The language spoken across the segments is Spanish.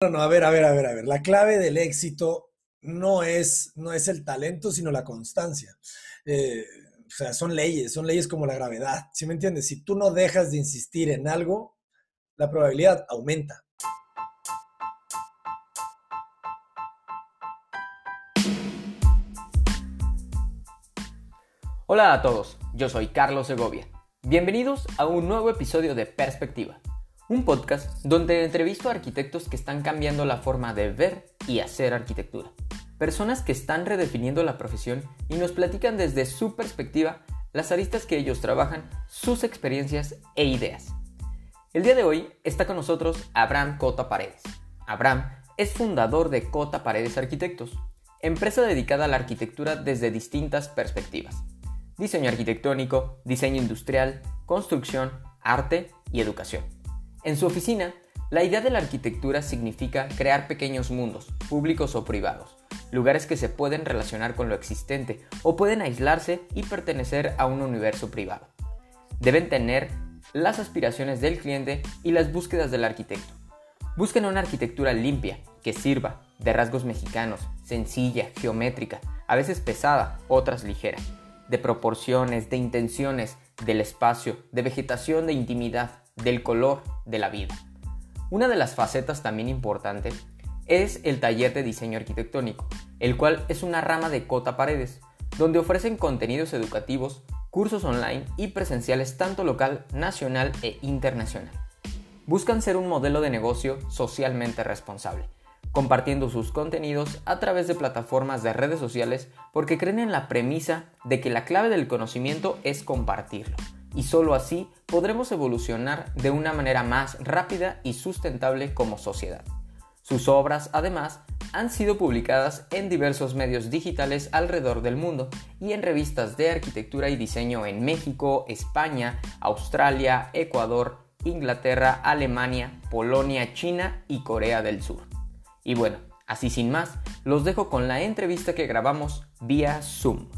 No, no, a ver, a ver, a ver, a ver. La clave del éxito no es, no es el talento, sino la constancia. Eh, o sea, son leyes, son leyes como la gravedad. ¿Sí me entiendes? Si tú no dejas de insistir en algo, la probabilidad aumenta. Hola a todos, yo soy Carlos Segovia. Bienvenidos a un nuevo episodio de Perspectiva un podcast donde entrevisto a arquitectos que están cambiando la forma de ver y hacer arquitectura. Personas que están redefiniendo la profesión y nos platican desde su perspectiva las aristas que ellos trabajan, sus experiencias e ideas. El día de hoy está con nosotros Abraham Cota Paredes. Abraham es fundador de Cota Paredes Arquitectos, empresa dedicada a la arquitectura desde distintas perspectivas. Diseño arquitectónico, diseño industrial, construcción, arte y educación. En su oficina, la idea de la arquitectura significa crear pequeños mundos, públicos o privados, lugares que se pueden relacionar con lo existente o pueden aislarse y pertenecer a un universo privado. Deben tener las aspiraciones del cliente y las búsquedas del arquitecto. Busquen una arquitectura limpia, que sirva, de rasgos mexicanos, sencilla, geométrica, a veces pesada, otras ligera, de proporciones, de intenciones, del espacio, de vegetación, de intimidad, del color de la vida. Una de las facetas también importante es el taller de diseño arquitectónico, el cual es una rama de Cota Paredes, donde ofrecen contenidos educativos, cursos online y presenciales tanto local, nacional e internacional. Buscan ser un modelo de negocio socialmente responsable, compartiendo sus contenidos a través de plataformas de redes sociales porque creen en la premisa de que la clave del conocimiento es compartirlo y solo así podremos evolucionar de una manera más rápida y sustentable como sociedad. Sus obras, además, han sido publicadas en diversos medios digitales alrededor del mundo y en revistas de arquitectura y diseño en México, España, Australia, Ecuador, Inglaterra, Alemania, Polonia, China y Corea del Sur. Y bueno, así sin más, los dejo con la entrevista que grabamos vía Zoom.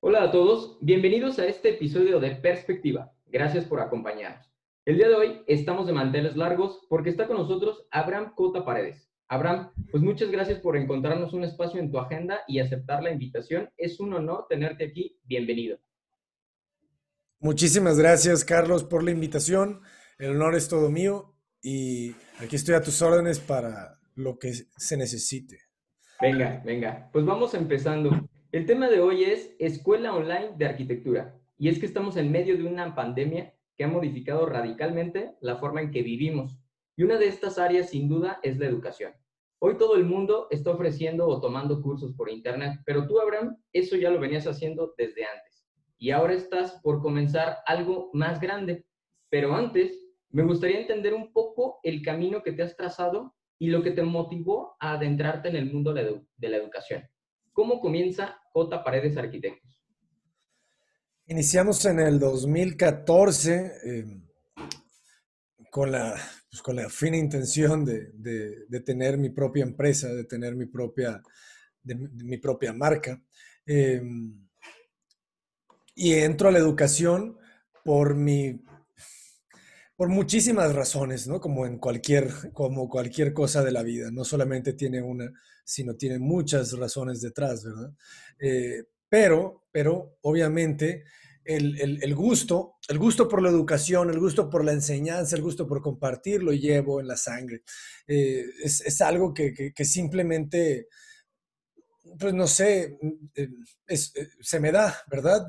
Hola a todos, bienvenidos a este episodio de Perspectiva. Gracias por acompañarnos. El día de hoy estamos de manteles largos porque está con nosotros Abraham Cota Paredes. Abraham, pues muchas gracias por encontrarnos un espacio en tu agenda y aceptar la invitación. Es un honor tenerte aquí. Bienvenido. Muchísimas gracias, Carlos, por la invitación. El honor es todo mío y aquí estoy a tus órdenes para lo que se necesite. Venga, venga. Pues vamos empezando. El tema de hoy es Escuela Online de Arquitectura. Y es que estamos en medio de una pandemia que ha modificado radicalmente la forma en que vivimos. Y una de estas áreas, sin duda, es la educación. Hoy todo el mundo está ofreciendo o tomando cursos por Internet, pero tú, Abraham, eso ya lo venías haciendo desde antes. Y ahora estás por comenzar algo más grande. Pero antes, me gustaría entender un poco el camino que te has trazado y lo que te motivó a adentrarte en el mundo de la educación. ¿Cómo comienza J. Paredes Arquitectos? Iniciamos en el 2014 em, con, la, pues, con la fina intención de, de, tener mi propia empresa, de tener mi propia, de, mi propia marca. Em, y entro a la educación por mi por muchísimas razones, ¿no? Como en cualquier, como cualquier cosa de la vida. No solamente tiene una, sino tiene muchas razones detrás, ¿verdad? Eh, pero, pero, obviamente, el, gusto, el gusto por la educación, el gusto por la enseñanza, el gusto por compartir, lo llevo en la sangre. Eh, es, algo que, simplemente, pues no sé, eh, se me da, ¿verdad?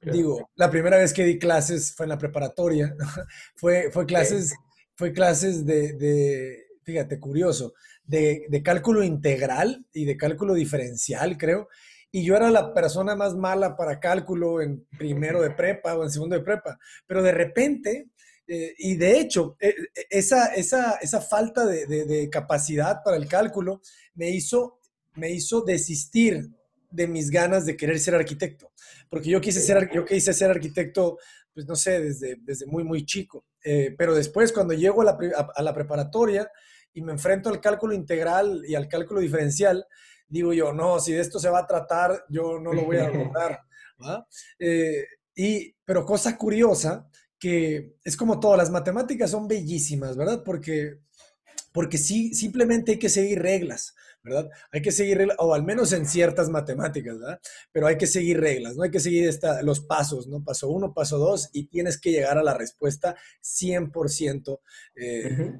Digo, la primera vez que di clases fue en la preparatoria. fue, fue clases, fue clases de, fíjate, curioso, de, cálculo integral y de cálculo diferencial, creo. Y yo era la persona más mala para cálculo en primero de prepa o en segundo de prepa. Pero de repente, eh, y de hecho, eh, esa, esa, esa falta de, de, capacidad para el cálculo me hizo, me hizo desistir de mis ganas de querer ser arquitecto, porque yo quise ser, yo quise ser arquitecto, pues no sé, desde, desde muy, muy chico, eh, pero después cuando llego a la, a, la, preparatoria y me enfrento al cálculo integral y al cálculo diferencial, digo yo, no, si de esto se va a tratar, yo no lo voy a lograr. Eh, y, pero cosa curiosa, que es como todo, las matemáticas son bellísimas, ¿verdad? Porque, porque sí, simplemente hay que seguir reglas. ¿verdad? Hay que seguir o al menos en ciertas matemáticas, ¿verdad? Pero hay que seguir reglas, ¿no? Hay que seguir esta, los pasos, ¿no? Paso uno, paso dos, y tienes que llegar a la respuesta 100% eh,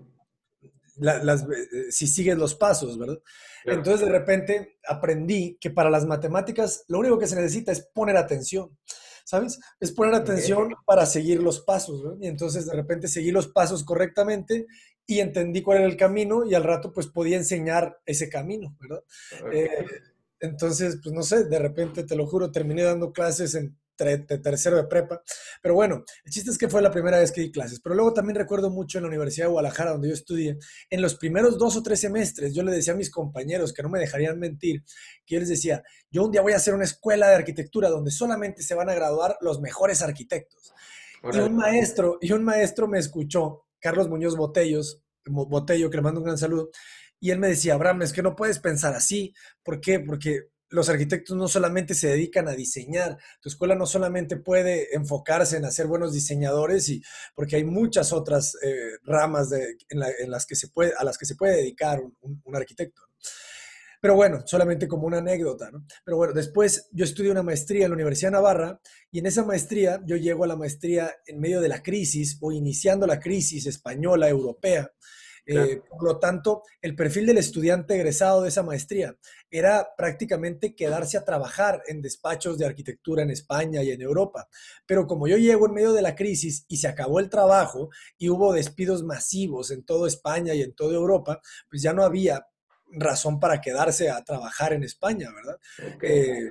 las, eh, si sigues los pasos, ¿verdad? Entonces de repente aprendí que para las matemáticas lo único que se necesita es poner atención. ¿sabes? Es poner atención para seguir los pasos, ¿no? Y entonces de repente seguí los pasos correctamente y entendí cuál era el camino y al rato pues podía enseñar ese camino, ¿verdad? Eh, entonces, pues no sé, de repente, te lo juro, terminé dando clases en de tercero de prepa. Pero bueno, el chiste es que fue la primera vez que di clases. Pero luego también recuerdo mucho en la Universidad de Guadalajara, donde yo estudié, en los primeros dos o tres semestres, yo le decía a mis compañeros que no me dejarían mentir, que yo les decía, yo un día voy a hacer una escuela de arquitectura donde solamente se van a graduar los mejores arquitectos. Y un maestro, y un maestro me escuchó, Carlos Muñoz Botellos, Botello, que le mando un gran saludo, y él me decía, Abraham, es que no puedes pensar así. ¿Por qué? Porque los arquitectos no solamente se dedican a diseñar, tu escuela no solamente puede enfocarse en hacer buenos diseñadores, y, porque hay muchas otras eh, ramas en, las que se puede, a las que se puede dedicar un, arquitecto. Pero bueno, solamente como una anécdota. Pero bueno, después yo estudié una maestría en la Universidad de Navarra y en esa maestría yo llego a la maestría en medio de la crisis o iniciando la crisis española, europea. Eh, por lo tanto, el perfil del estudiante egresado de esa maestría era prácticamente quedarse a trabajar en despachos de arquitectura en España y en Europa. Pero como yo llego en medio de la crisis y se acabó el trabajo y hubo despidos masivos en toda España y en toda Europa, pues ya no había razón para quedarse a trabajar en España, ¿verdad? Eh,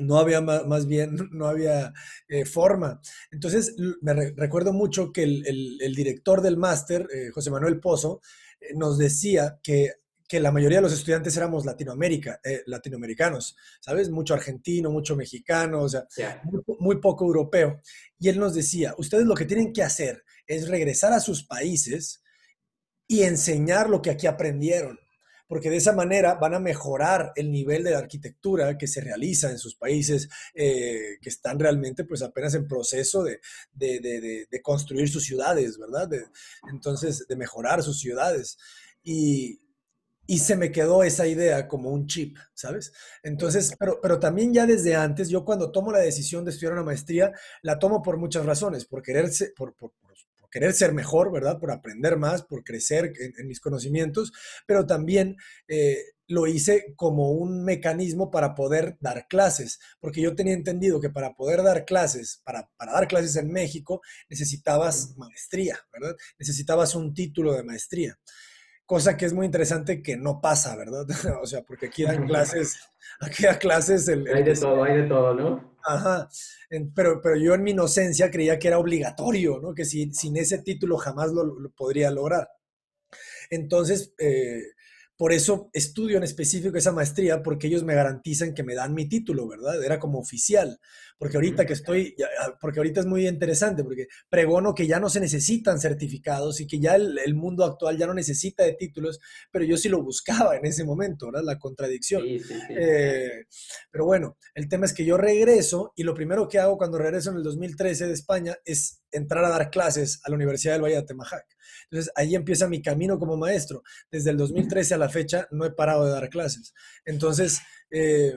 no había más, bien, no había eh, forma. Entonces, me recuerdo mucho que el, director del máster, eh, José Manuel Pozo, eh, nos decía que, la mayoría de los estudiantes éramos Latinoamérica, latinoamericanos, ¿sabes? Mucho argentino, mucho mexicano, o sea, muy, poco europeo. Y él nos decía, ustedes lo que tienen que hacer es regresar a sus países y enseñar lo que aquí aprendieron porque de esa manera van a mejorar el nivel de arquitectura que se realiza en sus países eh, que están realmente pues apenas en proceso de, construir sus ciudades, ¿verdad? entonces, de mejorar sus ciudades. Y, se me quedó esa idea como un chip, ¿sabes? Entonces, pero, pero también ya desde antes, yo cuando tomo la decisión de estudiar una maestría, la tomo por muchas razones, por quererse, por, por, querer ser mejor, ¿verdad? Por aprender más, por crecer en, mis conocimientos, pero también eh, lo hice como un mecanismo para poder dar clases, porque yo tenía entendido que para poder dar clases, para, para dar clases en México, necesitabas maestría, ¿verdad? Necesitabas un título de maestría cosa que es muy interesante que no pasa, ¿verdad? o sea, porque aquí dan clases, aquí dan clases... El, hay de todo, hay de todo, ¿no? Ajá, pero, pero yo en mi inocencia creía que era obligatorio, ¿no? Que sin ese título jamás lo, lo podría lograr. Entonces, eh, por eso estudio en específico esa maestría, porque ellos me garantizan que me dan mi título, ¿verdad? Era como oficial. Porque ahorita que estoy, ah, porque ahorita es muy interesante, porque pregono que ya no se necesitan certificados y que ya el, mundo actual ya no necesita de títulos, pero yo sí lo buscaba en ese momento, ¿verdad? La contradicción. Eh, pero bueno, el tema es que yo regreso y lo primero que hago cuando regreso en el 2013 de España es entrar a dar clases a la Universidad del Valle de Temajac. Entonces ahí empieza mi camino como maestro. Desde el 2013 a la fecha no he parado de dar clases. Entonces, eh,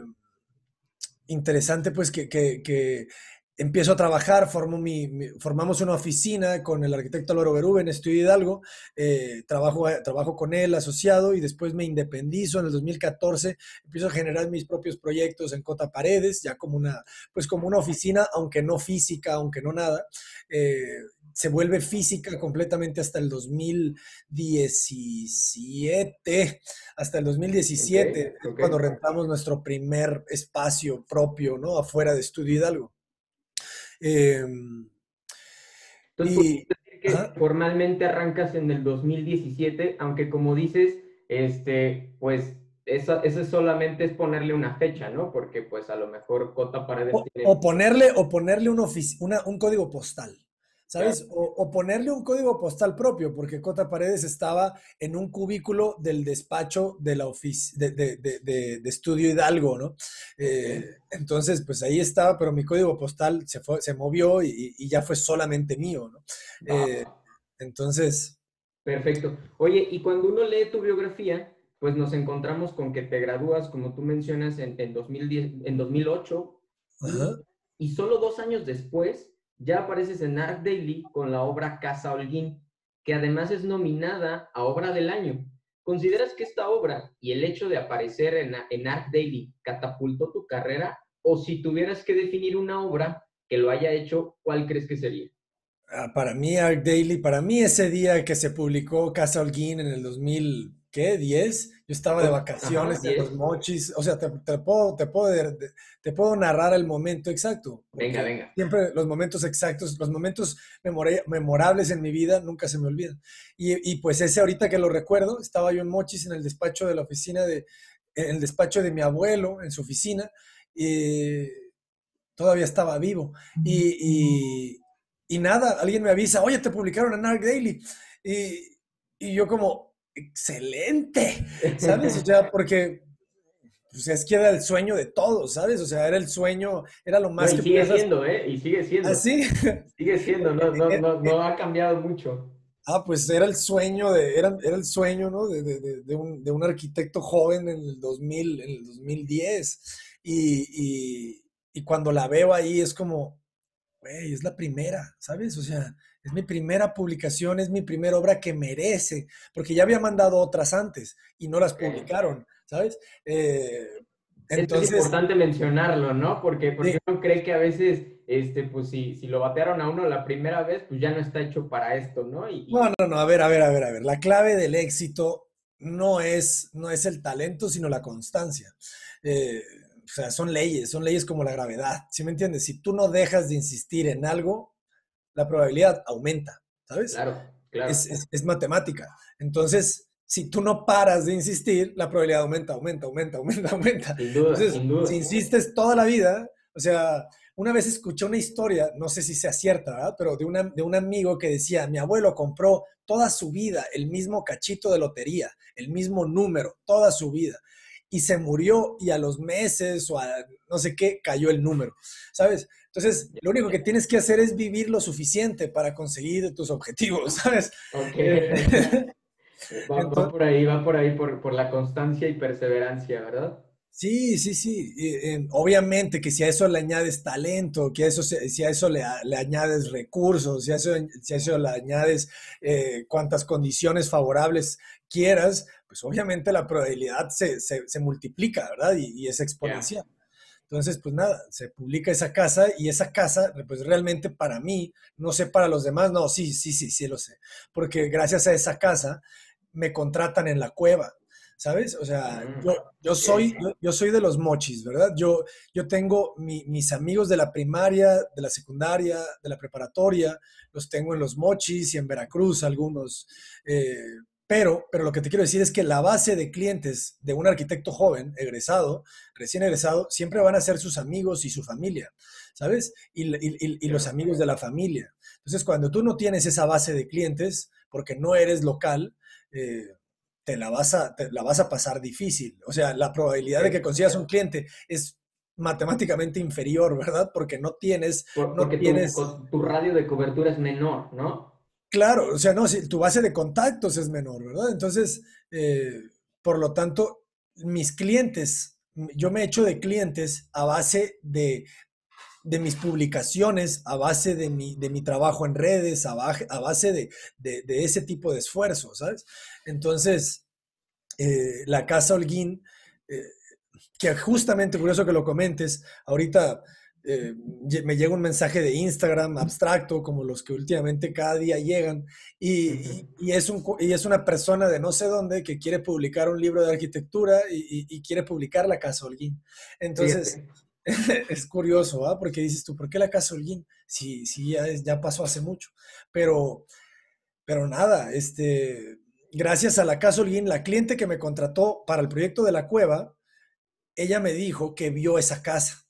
interesante pues que, empiezo a trabajar, formo mi, formamos una oficina con el arquitecto Loro Berube en Estudio Hidalgo, eh, trabajo, trabajo con él asociado y después me independizo en el 2014, empiezo a generar mis propios proyectos en Cota Paredes, ya como una, pues como una oficina, aunque no física, aunque no nada. Eh, se vuelve física completamente hasta el 2017, hasta el 2017, cuando rentamos nuestro primer espacio propio, ¿no? Afuera de Estudio Hidalgo. Em, Entonces, que formalmente arrancas en el 2017, aunque como dices, este, pues eso, eso solamente es ponerle una fecha, ¿no? Porque pues a lo mejor Cota Paredes o, o ponerle, o ponerle un, un código postal. ¿Sabes? O, ponerle un código postal propio, porque Cota Paredes estaba en un cubículo del despacho de la oficina, de, de, de, de, Estudio Hidalgo, ¿no? Eh, entonces, pues ahí estaba, pero mi código postal se, fue, se movió y, y ya fue solamente mío, ¿no? Eh, entonces... Perfecto. Oye, y cuando uno lee tu biografía, pues nos encontramos con que te gradúas, como tú mencionas, en, en 2010, en 2008, y solo dos años después ya apareces en Art Daily con la obra Casa Holguín, que además es nominada a Obra del Año. ¿Consideras que esta obra y el hecho de aparecer en, en Art Daily catapultó tu carrera? O si tuvieras que definir una obra que lo haya hecho, ¿cuál crees que sería? Ah, para mí, Art Daily, para mí ese día que se publicó Casa Holguín en el 2000, ¿qué? ¿10? Yo estaba de vacaciones de los mochis. O sea, te, puedo, te, puedo, te puedo narrar el momento exacto. Venga, venga. Siempre los momentos exactos, los momentos memorables en mi vida nunca se me olvidan. Y, y, pues ese ahorita que lo recuerdo, estaba yo en mochis en el despacho de la oficina de, en el despacho de mi abuelo, en su oficina, y todavía estaba vivo. Y, y, y nada, alguien me avisa, oye, te publicaron en Arc Daily. Y, y yo como, excelente, ¿sabes? O sea, porque pues, es que era el sueño de todos, ¿sabes? O sea, era el sueño, era lo más que... Y sigue siendo, ¿eh? Y sigue siendo. ¿Ah, sí? Sigue siendo, no, no, no, no ha cambiado mucho. Ah, pues era el sueño de, era, era el sueño, ¿no? De, de, de, un, de, un, arquitecto joven en el 2000, en el 2010. Y, y, y cuando la veo ahí es como, güey, es la primera, ¿sabes? O sea, es mi primera publicación, es mi primera obra que merece, porque ya había mandado otras antes y no las publicaron, ¿sabes? Eh, entonces, es importante mencionarlo, ¿no? Porque, porque uno cree que a veces, este, pues si, si lo batearon a uno la primera vez, pues ya no está hecho para esto, ¿no? Y, No, no, no, a ver, a ver, a ver, a ver. La clave del éxito no es, no es el talento, sino la constancia. Eh, o sea, son leyes, son leyes como la gravedad, ¿sí me entiendes? Si tú no dejas de insistir en algo, la probabilidad aumenta, ¿sabes? Claro, claro. Es, matemática. Entonces, si tú no paras de insistir, la probabilidad aumenta, aumenta, aumenta, aumenta, aumenta. Sin duda, Entonces, sin duda. si insistes toda la vida, o sea, una vez escuché una historia, no sé si sea cierta, ¿verdad? Pero de, una, de un amigo que decía, mi abuelo compró toda su vida el mismo cachito de lotería, el mismo número, toda su vida. Y se murió y a los meses o a no sé qué cayó el número, ¿sabes? Entonces, lo único que tienes que hacer es vivir lo suficiente para conseguir tus objetivos, ¿sabes? Ok. va, por ahí, va por ahí, por, por, la constancia y perseverancia, ¿verdad? Sí, sí, sí. obviamente que si a eso le añades talento, que a eso, si a eso le, le añades recursos, si a eso, si a eso le añades eh, cuantas condiciones favorables quieras, pues obviamente la probabilidad se, se, se multiplica, ¿verdad? Y, y es exponencial. Entonces, pues nada, se publica esa casa y esa casa, pues realmente para mí, no sé para los demás, no, sí, sí, sí, sí lo sé, porque gracias a esa casa me contratan en la cueva, ¿sabes? O sea, mm, yo, yo soy, yo, soy de los mochis, ¿verdad? Yo, yo tengo mis amigos de la primaria, de la secundaria, de la preparatoria, los tengo en los mochis y en Veracruz algunos. Eh, pero, pero lo que te quiero decir es que la base de clientes de un arquitecto joven, egresado, recién egresado, siempre van a ser sus amigos y su familia, ¿sabes? Y, los amigos de la familia. Entonces, cuando tú no tienes esa base de clientes, porque no eres local, eh, te, la vas a, la vas a pasar difícil. O sea, la probabilidad de que consigas un cliente es matemáticamente inferior, ¿verdad? Porque no tienes... no tienes... tu radio de cobertura es menor, ¿no? Claro, o sea, no, si tu base de contactos es menor, ¿verdad? Entonces, eh, por lo tanto, mis clientes, yo me echo de clientes a base de, de mis publicaciones, a base de mi, de mi trabajo en redes, a, a base de, de, ese tipo de esfuerzo, ¿sabes? Entonces, eh, la Casa Holguín, eh, que justamente, curioso que lo comentes, ahorita eh, me llega un mensaje de Instagram abstracto, como los que últimamente cada día llegan, y, y, es, un, y es una persona de no sé dónde que quiere publicar un libro de arquitectura y, quiere publicar la Casa Holguín. Entonces, es curioso, ¿ah? Porque dices tú, ¿por qué la Casa Holguín? Si, si ya, ya pasó hace mucho. Pero, pero nada, este, gracias a la Casa Holguín, la cliente que me contrató para el proyecto de la cueva, ella me dijo que vio esa casa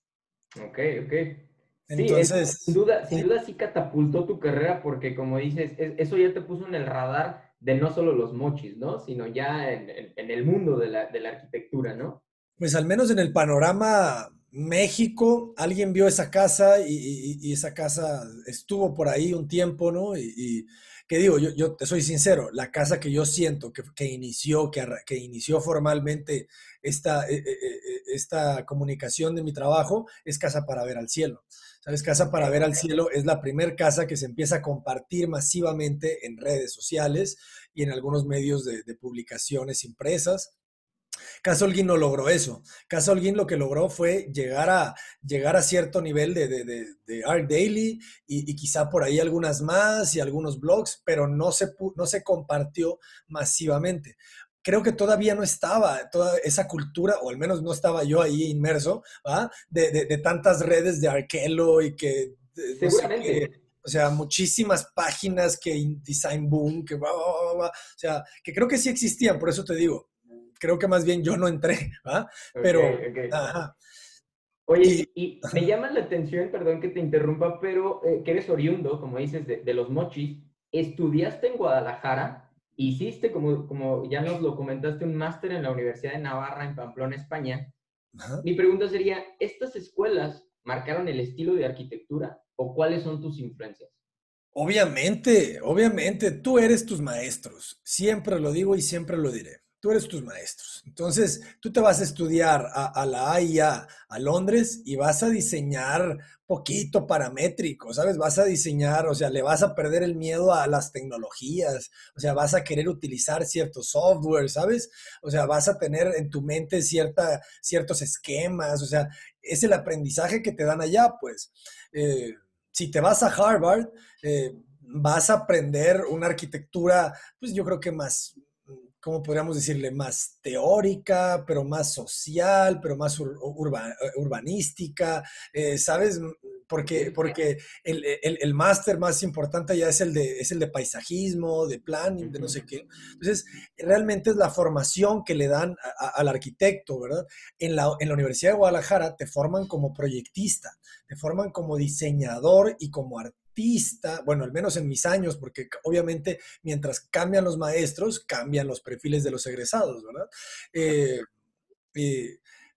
Ok, ok. Entonces, sin duda, sin duda sí catapultó tu carrera porque como dices, eso ya te puso en el radar de no solo los mochis, ¿no? Sino ya en, el mundo de la, de la, arquitectura, ¿no? Pues al menos en el panorama México, alguien vio esa casa y, esa casa estuvo por ahí un tiempo, ¿no? Y, que digo, yo, yo, te soy sincero, la casa que yo siento que, que inició, que, que, inició formalmente esta, e, e, e, esta comunicación de mi trabajo es Casa para Ver al Cielo. ¿Sabes? Casa para Ver al Cielo es la primera casa que se empieza a compartir masivamente en redes sociales y en algunos medios de, de publicaciones impresas. Casa Holguín no logró eso. Casa Holguín lo que logró fue llegar a, llegar a cierto nivel de, de, de, Art Daily y, quizá por ahí algunas más y algunos blogs, pero no se, no se compartió masivamente. Creo que todavía no estaba toda esa cultura, o al menos no estaba yo ahí inmerso, de, tantas redes de Arkelo y que... Seguramente. o sea, muchísimas páginas que Design Boom, que o sea, que creo que sí existían, por eso te digo, creo que más bien yo no entré, ¿va? Pero, Oye, y, me llama la atención, perdón que te interrumpa, pero eh, que eres oriundo, como dices, de, los mochis. Estudiaste en Guadalajara, hiciste, como, como ya nos lo comentaste, un máster en la Universidad de Navarra, en Pamplona, España. Mi pregunta sería, ¿estas escuelas marcaron el estilo de arquitectura o cuáles son tus influencias? Obviamente, obviamente, tú eres tus maestros. Siempre lo digo y siempre lo diré tú eres tus maestros. Entonces, tú te vas a estudiar a, la AIA a Londres y vas a diseñar poquito paramétrico, ¿sabes? Vas a diseñar, o sea, le vas a perder el miedo a las tecnologías, o sea, vas a querer utilizar cierto software, ¿sabes? O sea, vas a tener en tu mente cierta, ciertos esquemas, o sea, es el aprendizaje que te dan allá, pues. Eh, si te vas a Harvard, eh, vas a aprender una arquitectura, pues yo creo que más, ¿cómo podríamos decirle? Más teórica, pero más social, pero más eh, urbanística, eh, ¿sabes? Porque, porque el, el, máster más importante ya es el, de, es el de paisajismo, de planning, de no sé qué. Entonces, realmente es la formación que le dan al arquitecto, ¿verdad? En la, en la Universidad de Guadalajara te forman como proyectista, te forman como diseñador y como artista bueno, al menos en mis años, porque obviamente mientras cambian los maestros, cambian los perfiles de los egresados, ¿verdad? Eh,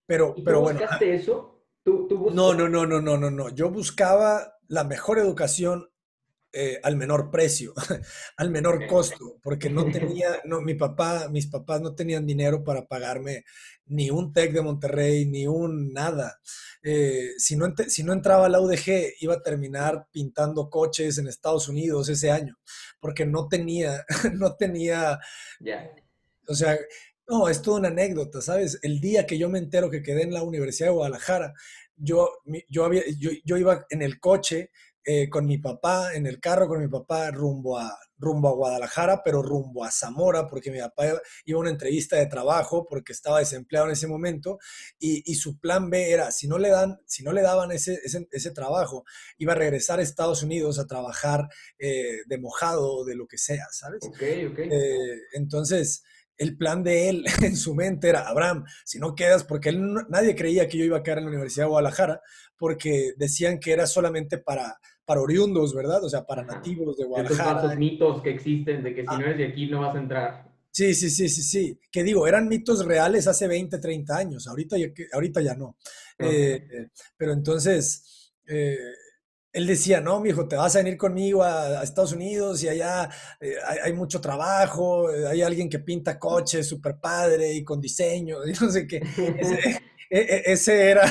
pero, pero bueno. ¿Buscaste eso? ¿Tú, no, no, no, no, no, no, no. Yo buscaba la mejor educación eh, al menor precio, al menor costo, porque no tenía, no, mi papá, mis papás no tenían dinero para pagarme ni un TEC de Monterrey, ni un nada. Eh, si, no, si no entraba a la UDG, iba a terminar pintando coches en Estados Unidos ese año, porque no tenía, no tenía, o sea, no, es toda una anécdota, ¿sabes? El día que yo me entero que quedé en la Universidad de Guadalajara, yo, yo, había, yo, yo iba en el coche eh, con mi papá, en el carro con mi papá, rumbo a, rumbo a Guadalajara, pero rumbo a Zamora, porque mi papá iba a una entrevista de trabajo porque estaba desempleado en ese momento, y, su plan B era, si no le, dan, si no le daban ese, ese, trabajo, iba a regresar a Estados Unidos a trabajar eh, de mojado o de lo que sea, ¿sabes? Ok, ok. Eh, entonces, el plan de él en su mente era, Abraham, si no quedas, porque él, nadie creía que yo iba a quedar en la Universidad de Guadalajara, porque decían que era solamente para para oriundos, ¿verdad? O sea, para nativos de Guadalajara. Esos mitos que existen de que si ah. no eres de aquí no vas a entrar. Sí, sí, sí, sí, sí. Que digo, eran mitos reales hace 20, 30 años. Ahorita ya, ahorita ya no. Eh, pero entonces, eh, él decía, no, mi hijo, te vas a venir conmigo a, Estados Unidos y allá eh, hay, mucho trabajo, hay alguien que pinta coches, súper padre y con diseño, y no sé qué. Ese, e, e, ese era,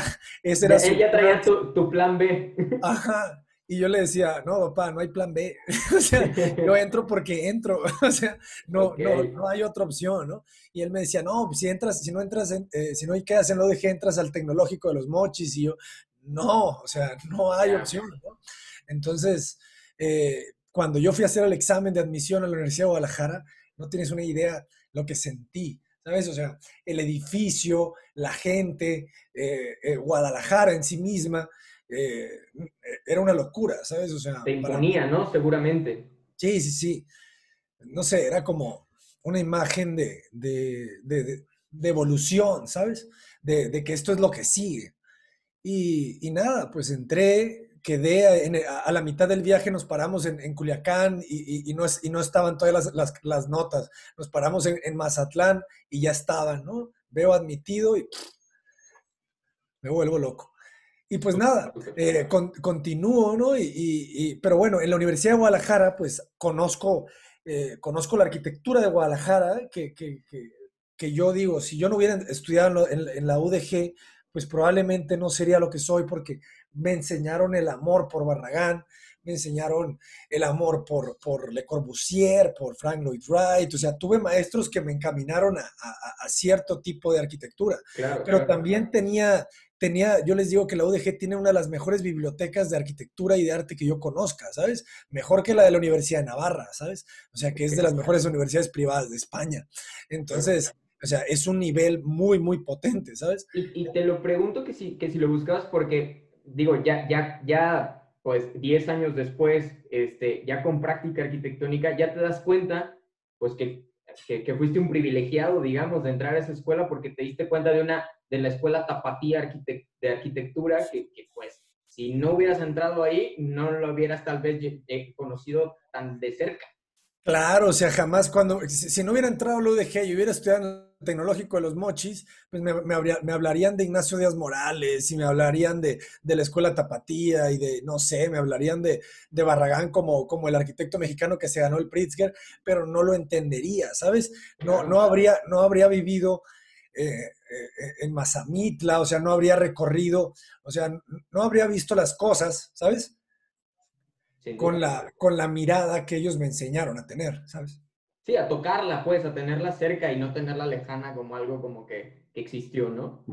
ese era Ella traía tu, tu plan B. Ajá. Y yo le decía, no, papá, no hay plan B. o sea, yo entro porque entro. o sea, no, no, no hay otra opción, ¿no? Y él me decía, no, si entras, si no entras, eh, si no quedas en lo de entras al tecnológico de los mochis. Y yo, no, o sea, no hay opción, ¿no? Entonces, eh, cuando yo fui a hacer el examen de admisión a la Universidad de Guadalajara, no tienes una idea lo que sentí. ¿Sabes? O sea, el edificio, la gente, eh, Guadalajara en sí misma, eh, era una locura, ¿sabes? O sea, te imponía, ¿no? Seguramente. Sí, sí, sí. No sé, era como una imagen de, de, de, evolución, ¿sabes? De, que esto es lo que sigue. Y, y, nada, pues entré, quedé a, la mitad del viaje, nos paramos en, Culiacán y, no y, no, estaban todas las, notas. Nos paramos en, Mazatlán y ya estaban, ¿no? Veo admitido y me vuelvo loco. Y pues nada, eh, continúo, ¿no? Y, pero bueno, en la Universidad de Guadalajara, pues conozco, eh, conozco la arquitectura de Guadalajara, que, que, que, yo digo, si yo no hubiera estudiado en, en la UDG, pues probablemente no sería lo que soy porque me enseñaron el amor por Barragán, me enseñaron el amor por, por Le Corbusier, por Frank Lloyd Wright, o sea, tuve maestros que me encaminaron a, cierto tipo de arquitectura, pero también tenía, tenía, yo les digo que la UDG tiene una de las mejores bibliotecas de arquitectura y de arte que yo conozca, ¿sabes? Mejor que la de la Universidad de Navarra, ¿sabes? O sea, que es de las mejores universidades privadas de España. Entonces... O sea, es un nivel muy, muy potente, ¿sabes? Y, te lo pregunto que si, que si lo buscabas porque, digo, ya, ya, ya, pues 10 años después, este, ya con práctica arquitectónica, ya te das cuenta, pues que, que, fuiste un privilegiado, digamos, de entrar a esa escuela porque te diste cuenta de una, de la escuela tapatía de arquitectura que, que, pues, si no hubieras entrado ahí, no lo hubieras tal vez conocido tan de cerca. Claro, o sea, jamás cuando, si, no hubiera entrado al UDG y hubiera estudiado en el tecnológico de los mochis, pues me, me, hablarían de Ignacio Díaz Morales y me hablarían de, la escuela Tapatía y de, no sé, me hablarían de, Barragán como, como el arquitecto mexicano que se ganó el Pritzker, pero no lo entendería, ¿sabes? No, no, habría, no habría vivido eh, eh, en Mazamitla, o sea, no habría recorrido, o sea, no habría visto las cosas, ¿sabes? Con la, con la mirada que ellos me enseñaron a tener, ¿sabes? Sí, a tocarla, pues, a tenerla cerca y no tenerla lejana como algo como que, existió, ¿no?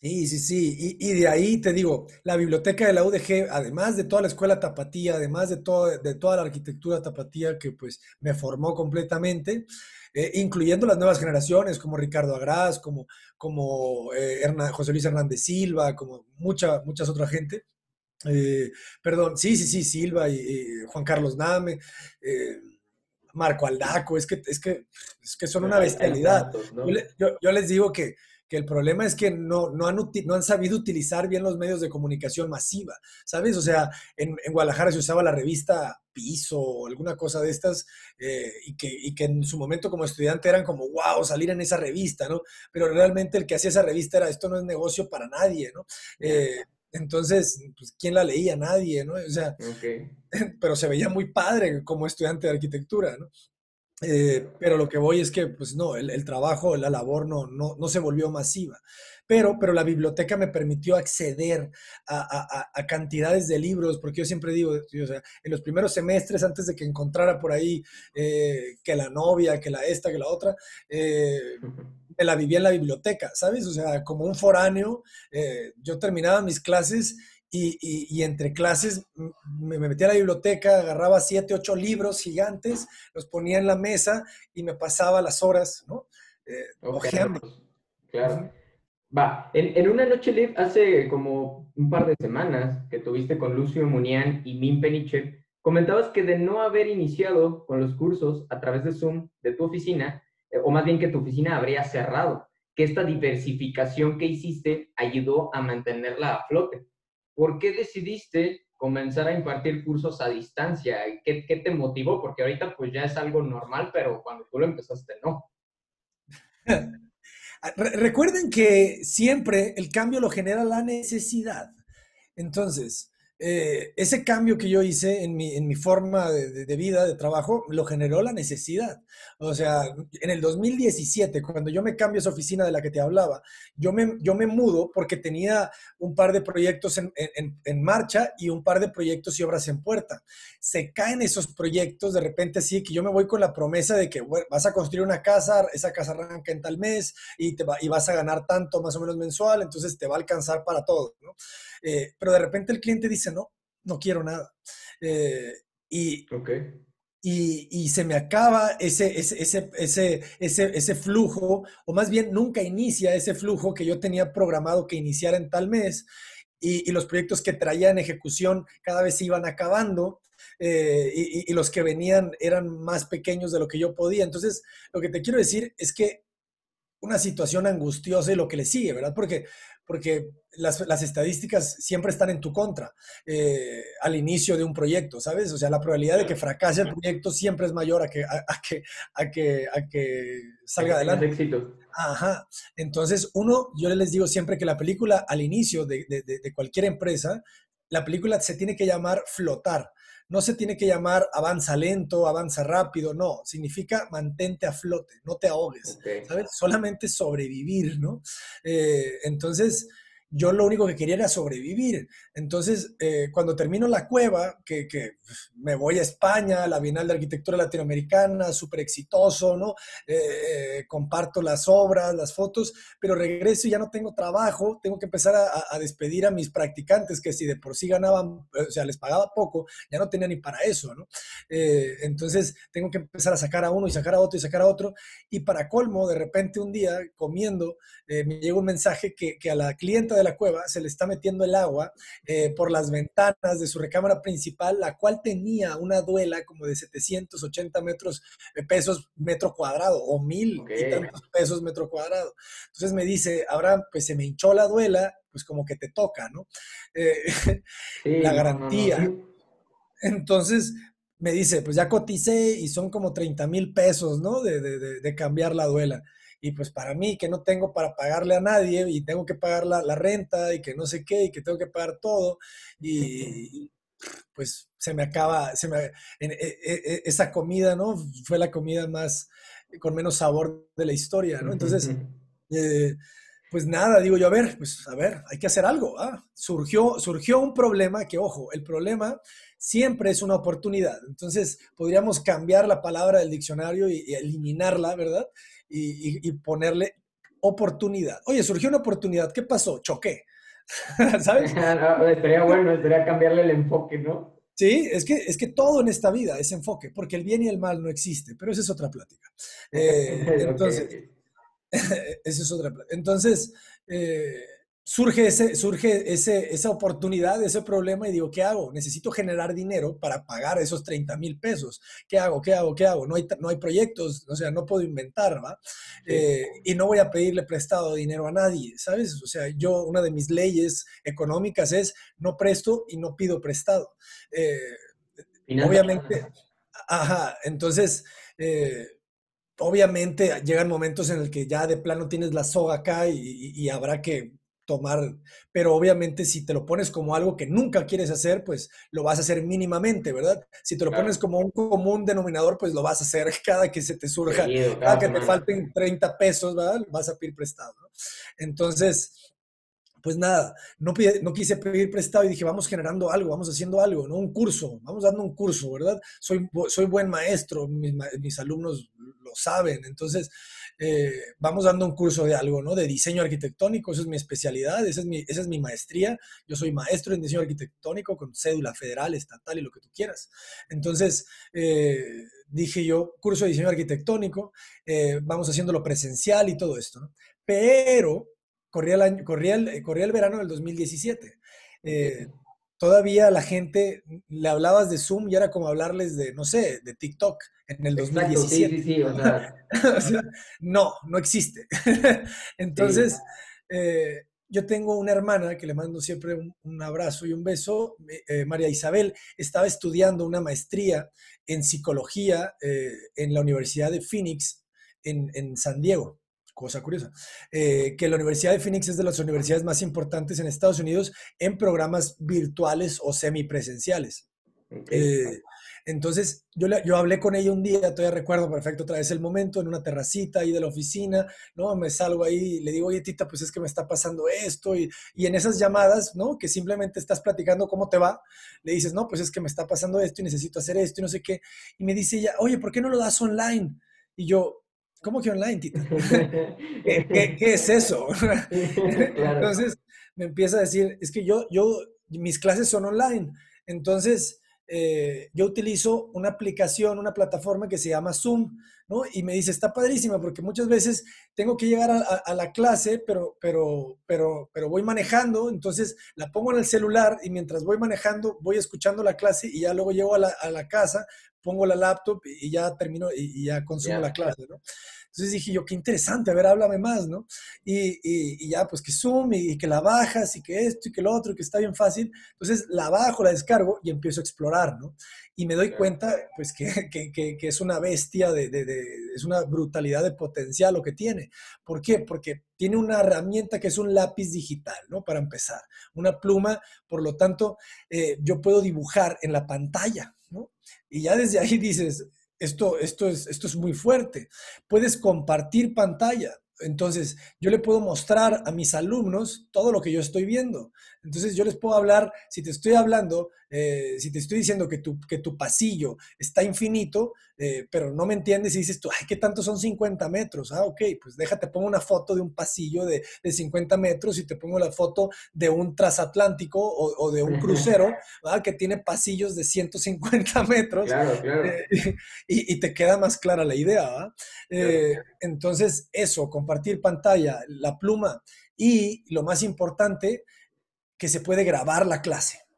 Sí, sí, sí. Y, de ahí te digo, la biblioteca de la UDG, además de toda la escuela tapatía, además de, todo, de toda la arquitectura tapatía que pues me formó completamente, eh, incluyendo las nuevas generaciones como Ricardo Agraz, como, como eh, José Luis Hernández Silva, como mucha, muchas otra gente, eh, perdón, sí, sí, sí, Silva y, Juan Carlos Name, eh, Marco Aldaco, es que, es que, es que son una bestialidad. Yo, les digo que, el problema es que no, no, han, no han sabido utilizar bien los medios de comunicación masiva, ¿sabes? O sea, en, Guadalajara se usaba la revista Piso o alguna cosa de estas, eh, y, que, y, que, en su momento como estudiante eran como, wow, salir en esa revista, ¿no? Pero realmente el que hacía esa revista era, esto no es negocio para nadie, ¿no? Entonces, pues, ¿quién la leía? Nadie, ¿no? O sea, pero se veía muy padre como estudiante de arquitectura, ¿no? Eh, pero lo que voy es que, pues no, el, trabajo, la labor no, no, no, se volvió masiva. Pero, pero la biblioteca me permitió acceder a, a, cantidades de libros, porque yo siempre digo, o sea, en los primeros semestres, antes de que encontrara por ahí eh, que la novia, que la esta, que la otra, eh, me la vivía en la biblioteca, ¿sabes? O sea, como un foráneo, eh, yo terminaba mis clases y, y, entre clases me, metía a la biblioteca, agarraba siete, ocho libros gigantes, los ponía en la mesa y me pasaba las horas, ¿no? Eh, Claro. Va, en, en, una noche live hace como un par de semanas que tuviste con Lucio Munián y Min Penichev, comentabas que de no haber iniciado con los cursos a través de Zoom de tu oficina, o más bien que tu oficina habría cerrado, que esta diversificación que hiciste ayudó a mantenerla a flote. ¿Por qué decidiste comenzar a impartir cursos a distancia? ¿Qué, qué te motivó? Porque ahorita pues ya es algo normal, pero cuando tú lo empezaste no. Recuerden que siempre el cambio lo genera la necesidad. Entonces, eh, ese cambio que yo hice en mi, en mi forma de, vida, de trabajo, lo generó la necesidad. O sea, en el 2017, cuando yo me cambio esa oficina de la que te hablaba, yo me, yo me mudo porque tenía un par de proyectos en, en, en marcha y un par de proyectos y obras en puerta. Se caen esos proyectos, de repente sí, que yo me voy con la promesa de que vas a construir una casa, esa casa arranca en tal mes y, te va, y vas a ganar tanto más o menos mensual, entonces te va a alcanzar para todo, ¿no? Eh, pero de repente el cliente dice, no, no quiero nada. Eh, y, y, y, se me acaba ese, ese, ese, ese, ese, ese flujo, o más bien nunca inicia ese flujo que yo tenía programado que iniciara en tal mes. Y, y los proyectos que traía en ejecución cada vez se iban acabando. Eh, y, y, los que venían eran más pequeños de lo que yo podía. Entonces, lo que te quiero decir es que una situación angustiosa y lo que le sigue, ¿verdad? Porque, porque las, las estadísticas siempre están en tu contra eh, al inicio de un proyecto, ¿sabes? O sea, la probabilidad de que fracase el proyecto siempre es mayor a que, a, que, a que, a que salga adelante. Éxito. Ajá. Entonces, uno, yo les digo siempre que la película al inicio de, de, de cualquier empresa, la película se tiene que llamar flotar no se tiene que llamar avanza lento, avanza rápido, no, significa mantente a flote, no te ahogues, ¿sabes? Solamente sobrevivir, ¿no? Eh, entonces, yo lo único que quería era sobrevivir. Entonces, eh, cuando termino la cueva, que, pues, me voy a España, la Bienal de Arquitectura Latinoamericana, súper exitoso, ¿no? Eh, eh, comparto las obras, las fotos, pero regreso y ya no tengo trabajo, tengo que empezar a, despedir a mis practicantes, que si de por sí ganaban, o sea, les pagaba poco, ya no tenía ni para eso, ¿no? entonces, tengo que empezar a sacar a uno y sacar a otro y sacar a otro. Y para colmo, de repente un día, comiendo, me llega un mensaje que, que a la clienta la cueva se le está metiendo el agua eh, por las ventanas de su recámara principal, la cual tenía una duela como de 780 metros de pesos metro cuadrado o mil y tantos pesos metro cuadrado. Entonces me dice, ahora pues se me hinchó la duela, pues como que te toca, ¿no? Eh, la garantía. Entonces me dice, pues ya coticé y son como 30 mil pesos, ¿no? De, de, de cambiar la duela. Y pues para mí, que no tengo para pagarle a nadie y tengo que pagar la, la renta y que no sé qué y que tengo que pagar todo, y, pues se me acaba, se me, e, e, e, esa comida, ¿no? Fue la comida más, con menos sabor de la historia, ¿no? Entonces, eh, pues nada, digo yo, a ver, pues a ver, hay que hacer algo. Ah, surgió, surgió un problema que, ojo, el problema siempre es una oportunidad. Entonces, podríamos cambiar la palabra del diccionario y eliminarla, ¿verdad? Y, ponerle oportunidad. Oye, surgió una oportunidad, ¿qué pasó? Choqué. ¿Sabes? no, estaría bueno, estaría cambiarle el enfoque, ¿no? Sí, es que, es que todo en esta vida es enfoque, porque el bien y el mal no existe, pero esa es otra plática. Eh, entonces, esa es otra plática. Entonces, eh, surge, ese, surge ese, esa oportunidad, ese problema y digo, ¿qué hago? Necesito generar dinero para pagar esos 30 mil pesos. ¿Qué hago? ¿Qué hago? ¿Qué hago? No hay, no hay proyectos, o sea, no puedo inventar, ¿va? Eh, y no voy a pedirle prestado dinero a nadie, ¿sabes? O sea, yo, una de mis leyes económicas es no presto y no pido prestado. Eh, obviamente, ajá, entonces... Eh, obviamente llegan momentos en el que ya de plano tienes la soga acá y habrá que tomar, pero obviamente si te lo pones como algo que nunca quieres hacer, pues lo vas a hacer mínimamente, ¿verdad? Si te lo pones como un común denominador, pues lo vas a hacer cada que se te surja, cada que te falten 30 pesos, ¿verdad? Vas a pedir prestado. Entonces, pues nada, no, no quise pedir prestado y dije, vamos generando algo, vamos haciendo algo, ¿no? Un curso, vamos dando un curso, ¿verdad? Soy, soy buen maestro, mis, mis alumnos lo saben, entonces eh, vamos dando un curso de algo, ¿no? De diseño arquitectónico, eso es mi especialidad, esa es mi, esa es mi maestría. Yo soy maestro en diseño arquitectónico con cédula federal, estatal y lo que tú quieras. Entonces, eh, dije yo, curso de diseño arquitectónico, eh, vamos haciéndolo presencial y todo esto, ¿no? Pero corría el, corría el, corría el verano del 2017 todavía la gente le hablabas de Zoom y era como hablarles de, no sé, de TikTok en el 2017. sí, sí, sí, o sea. no, no existe. Entonces, eh, yo tengo una hermana que le mando siempre un, abrazo y un beso, eh, María Isabel, estaba estudiando una maestría en psicología eh, en la Universidad de Phoenix en, en San Diego cosa curiosa, eh, que la Universidad de Phoenix es de las universidades más importantes en Estados Unidos en programas virtuales o semipresenciales. Eh, entonces, yo, yo hablé con ella un día, todavía recuerdo perfecto otra vez el momento, en una terracita ahí de la oficina, ¿no? Me salgo ahí y le digo, oye, Tita, pues es que me está pasando esto. Y, y, en esas llamadas, ¿no? Que simplemente estás platicando cómo te va, le dices, no, pues es que me está pasando esto y necesito hacer esto y no sé qué. Y me dice ella, oye, ¿por qué no lo das online? Y yo, ¿Cómo que online, Tita? ¿Qué, es eso? Entonces me empieza a decir, es que yo, yo, mis clases son online. Entonces, eh, yo utilizo una aplicación, una plataforma que se llama Zoom. ¿No? Y me dice, está padrísima porque muchas veces tengo que llegar a, la clase, pero, pero, pero, pero voy manejando, entonces la pongo en el celular y mientras voy manejando voy escuchando la clase y ya luego llego a la, a la casa, pongo la laptop y ya termino y, ya consumo la clase, ¿no? Entonces dije yo, qué interesante, a ver, háblame más, ¿no? Y, y, ya, pues que Zoom y, que la bajas y que esto y que lo otro, que está bien fácil. Entonces la bajo, la descargo y empiezo a explorar, ¿no? Y me doy cuenta, pues, que, que, que, es una bestia, de, de, de, es una brutalidad de potencial lo que tiene. ¿Por qué? Porque tiene una herramienta que es un lápiz digital, ¿no? Para empezar. Una pluma, por lo tanto, eh, yo puedo dibujar en la pantalla, ¿no? Y ya desde ahí dices, esto, esto, es, esto es muy fuerte. Puedes compartir pantalla. Entonces, yo le puedo mostrar a mis alumnos todo lo que yo estoy viendo. Entonces, yo les puedo hablar, si te estoy hablando, eh, si te estoy diciendo que tu, que tu pasillo está infinito, eh, pero no me entiendes y dices tú, ay, ¿qué tanto son 50 metros? Ah, ok, pues déjate, pongo una foto de un pasillo de, de 50 metros y te pongo la foto de un transatlántico o, de un crucero, que tiene pasillos de 150 metros. Claro, claro. Eh, y, y, te queda más clara la idea. Entonces, eso, compartir pantalla, la pluma y lo más importante, que se puede grabar la clase.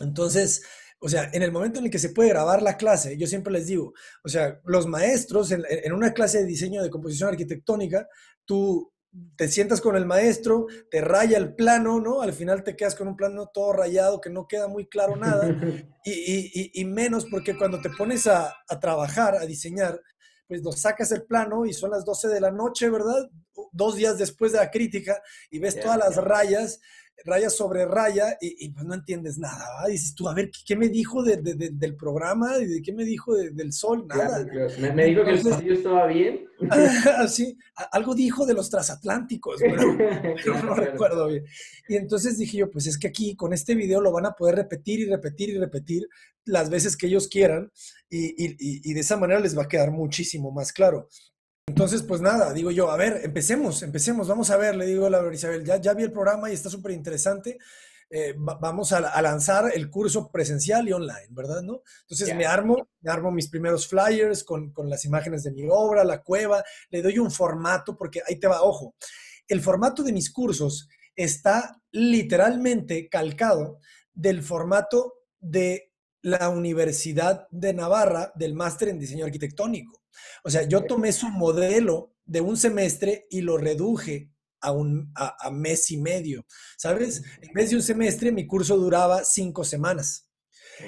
Entonces, o sea, en el momento en el que se puede grabar la clase, yo siempre les digo, o sea, los maestros en, una clase de diseño de composición arquitectónica, tú te sientas con el maestro, te raya el plano, ¿no? Al final te quedas con un plano todo rayado que no queda muy claro nada, y, menos porque cuando te pones a, a, trabajar, a diseñar, pues nos sacas el plano y son las 12 de la noche, ¿verdad? Dos días después de la crítica y ves todas las rayas raya sobre raya y, pues no entiendes nada. Dices tú, a ver, ¿qué, me dijo del programa? ¿Y de qué me dijo del sol? Nada. Me, dijo que el estaba bien. sí, algo dijo de los transatlánticos, pero, no recuerdo bien. Y entonces dije yo, pues es que aquí con este video lo van a poder repetir y repetir y repetir las veces que ellos quieran y, y de esa manera les va a quedar muchísimo más claro. Entonces, pues nada, digo yo, a ver, empecemos, empecemos, vamos a ver, le digo a Laura Isabel, ya, ya vi el programa y está súper interesante. Eh, vamos a, lanzar el curso presencial y online, ¿verdad? ¿no? Entonces me armo, me armo mis primeros flyers con, con, las imágenes de mi obra, la cueva, le doy un formato, porque ahí te va, ojo, el formato de mis cursos está literalmente calcado del formato de la Universidad de Navarra del máster en diseño arquitectónico. O sea, yo tomé su modelo de un semestre y lo reduje a, un, a, mes y medio, ¿sabes? En vez de un semestre, mi curso duraba cinco semanas.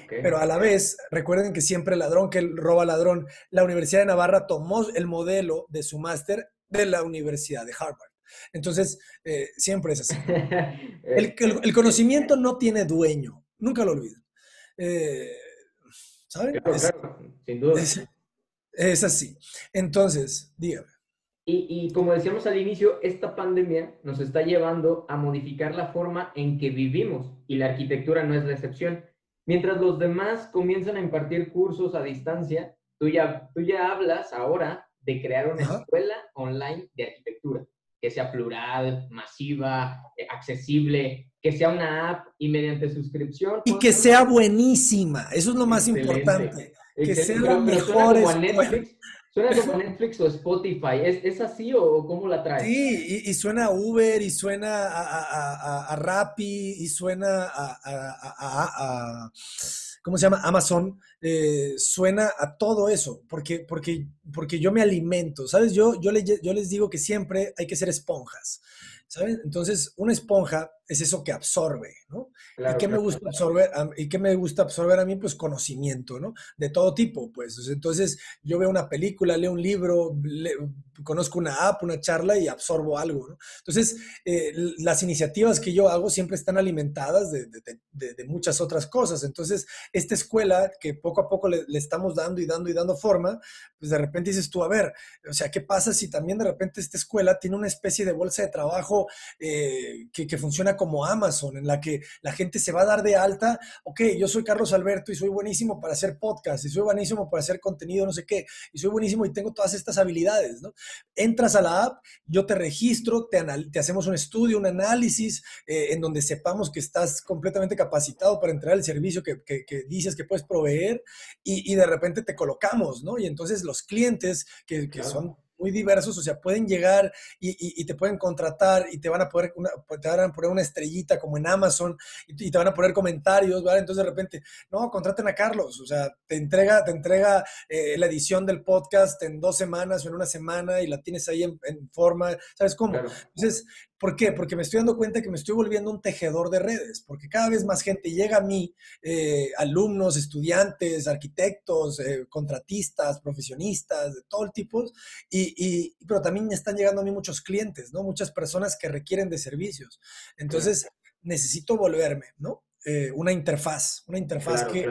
Pero a la vez, recuerden que siempre ladrón que roba ladrón, la Universidad de Navarra tomó el modelo de su máster de la Universidad de Harvard. Entonces, eh, siempre es así. El, el, conocimiento no tiene dueño, nunca lo olviden. Eh, ¿Saben? sin duda. Es así. Entonces, dígame. Y, como decíamos al inicio, esta pandemia nos está llevando a modificar la forma en que vivimos y la arquitectura no es la excepción. Mientras los demás comienzan a impartir cursos a distancia, tú ya, tú ya hablas ahora de crear una escuela online de arquitectura, que sea plural, masiva, eh, accesible, que sea una app y mediante suscripción. Y que sea buenísima, eso es lo más importante que sean las mejores. Suena como Netflix o Spotify. ¿Es, ¿Es, así o cómo la traes? Sí, y, suena a Uber, y suena a, a, a, Rappi, y suena a, ¿cómo se llama? Amazon. Eh, suena a todo eso, porque, porque, porque yo me alimento, ¿sabes? Yo, yo, le, yo les digo que siempre hay que ser esponjas. ¿sabes? Entonces, una esponja es eso que absorbe, ¿no? ¿Y qué me gusta absorber? ¿Y qué me gusta absorber a mí? Pues conocimiento, ¿no? De todo tipo, pues. Entonces, yo veo una película, leo un libro, conozco una app, una charla y absorbo algo, ¿no? Entonces, eh, las iniciativas que yo hago siempre están alimentadas de, muchas otras cosas. Entonces, esta escuela que poco a poco le, estamos dando y dando y dando forma, pues de repente dices tú, a ver, o sea, ¿qué pasa si también de repente esta escuela tiene una especie de bolsa de trabajo eh, que, que funciona como Amazon, en la que la gente se va a dar de alta, ok, yo soy Carlos Alberto y soy buenísimo para hacer podcast, y soy buenísimo para hacer contenido, no sé qué, y soy buenísimo y tengo todas estas habilidades, ¿no? Entras a la app, yo te registro, te, te hacemos un estudio, un análisis, eh, en donde sepamos que estás completamente capacitado para entrar al servicio que, que, dices que puedes proveer, hacer y, de repente te colocamos, ¿no? Y entonces los clientes que, que son muy diversos, o sea, pueden llegar y, te pueden contratar y te van a poder te van a poner una estrellita como en Amazon y, te van a poner comentarios, ¿vale? Entonces de repente, no, contraten a Carlos, o sea, te entrega, te entrega eh, la edición del podcast en dos semanas o en una semana y la tienes ahí en, forma, ¿sabes cómo? Entonces, ¿Por qué? Porque me estoy dando cuenta que me estoy volviendo un tejedor de redes, porque cada vez más gente llega a mí, eh, alumnos, estudiantes, arquitectos, eh, contratistas, profesionistas, de todo el tipo, y, pero también están llegando a mí muchos clientes, ¿no? Muchas personas que requieren de servicios. Entonces, necesito volverme, ¿no? Eh, una interfaz, una interfaz que,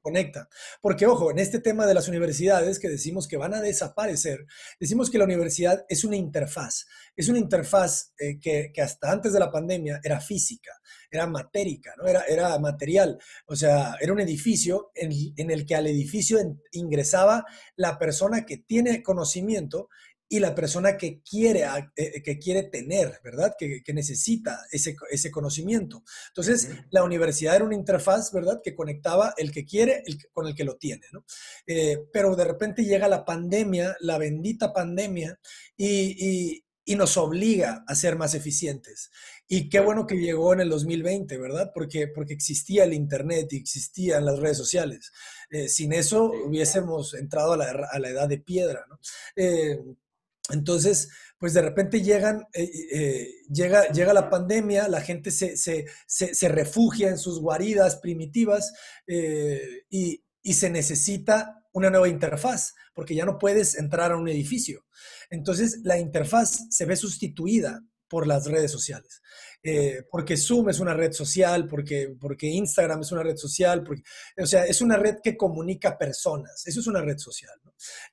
conecta. Porque, ojo, en este tema de las universidades que decimos que van a desaparecer, decimos que la universidad es una interfaz, es una interfaz eh, que, hasta antes de la pandemia era física, era matérica, ¿no? era, era material, o sea, era un edificio en, en el que al edificio ingresaba la persona que tiene conocimiento y la persona que quiere, eh, que quiere tener, ¿verdad? Que, necesita ese, ese, conocimiento. Entonces, la universidad era una interfaz, ¿verdad? Que conectaba el que quiere con el que lo tiene, ¿no? Eh, pero de repente llega la pandemia, la bendita pandemia, y, nos obliga a ser más eficientes. Y qué bueno que llegó en el 2020, ¿verdad? Porque, porque existía el Internet y existían las redes sociales. Eh, sin eso hubiésemos entrado a la, a la, edad de piedra, ¿no? Entonces, pues de repente eh, eh, llega, la pandemia, la gente se, se, refugia en sus guaridas primitivas eh, y, se necesita una nueva interfaz, porque ya no puedes entrar a un edificio. Entonces, la interfaz se ve sustituida por las redes sociales. Porque Zoom es una red social, porque, porque Instagram es una red social, porque, o sea, es una red que comunica personas, eso es una red social.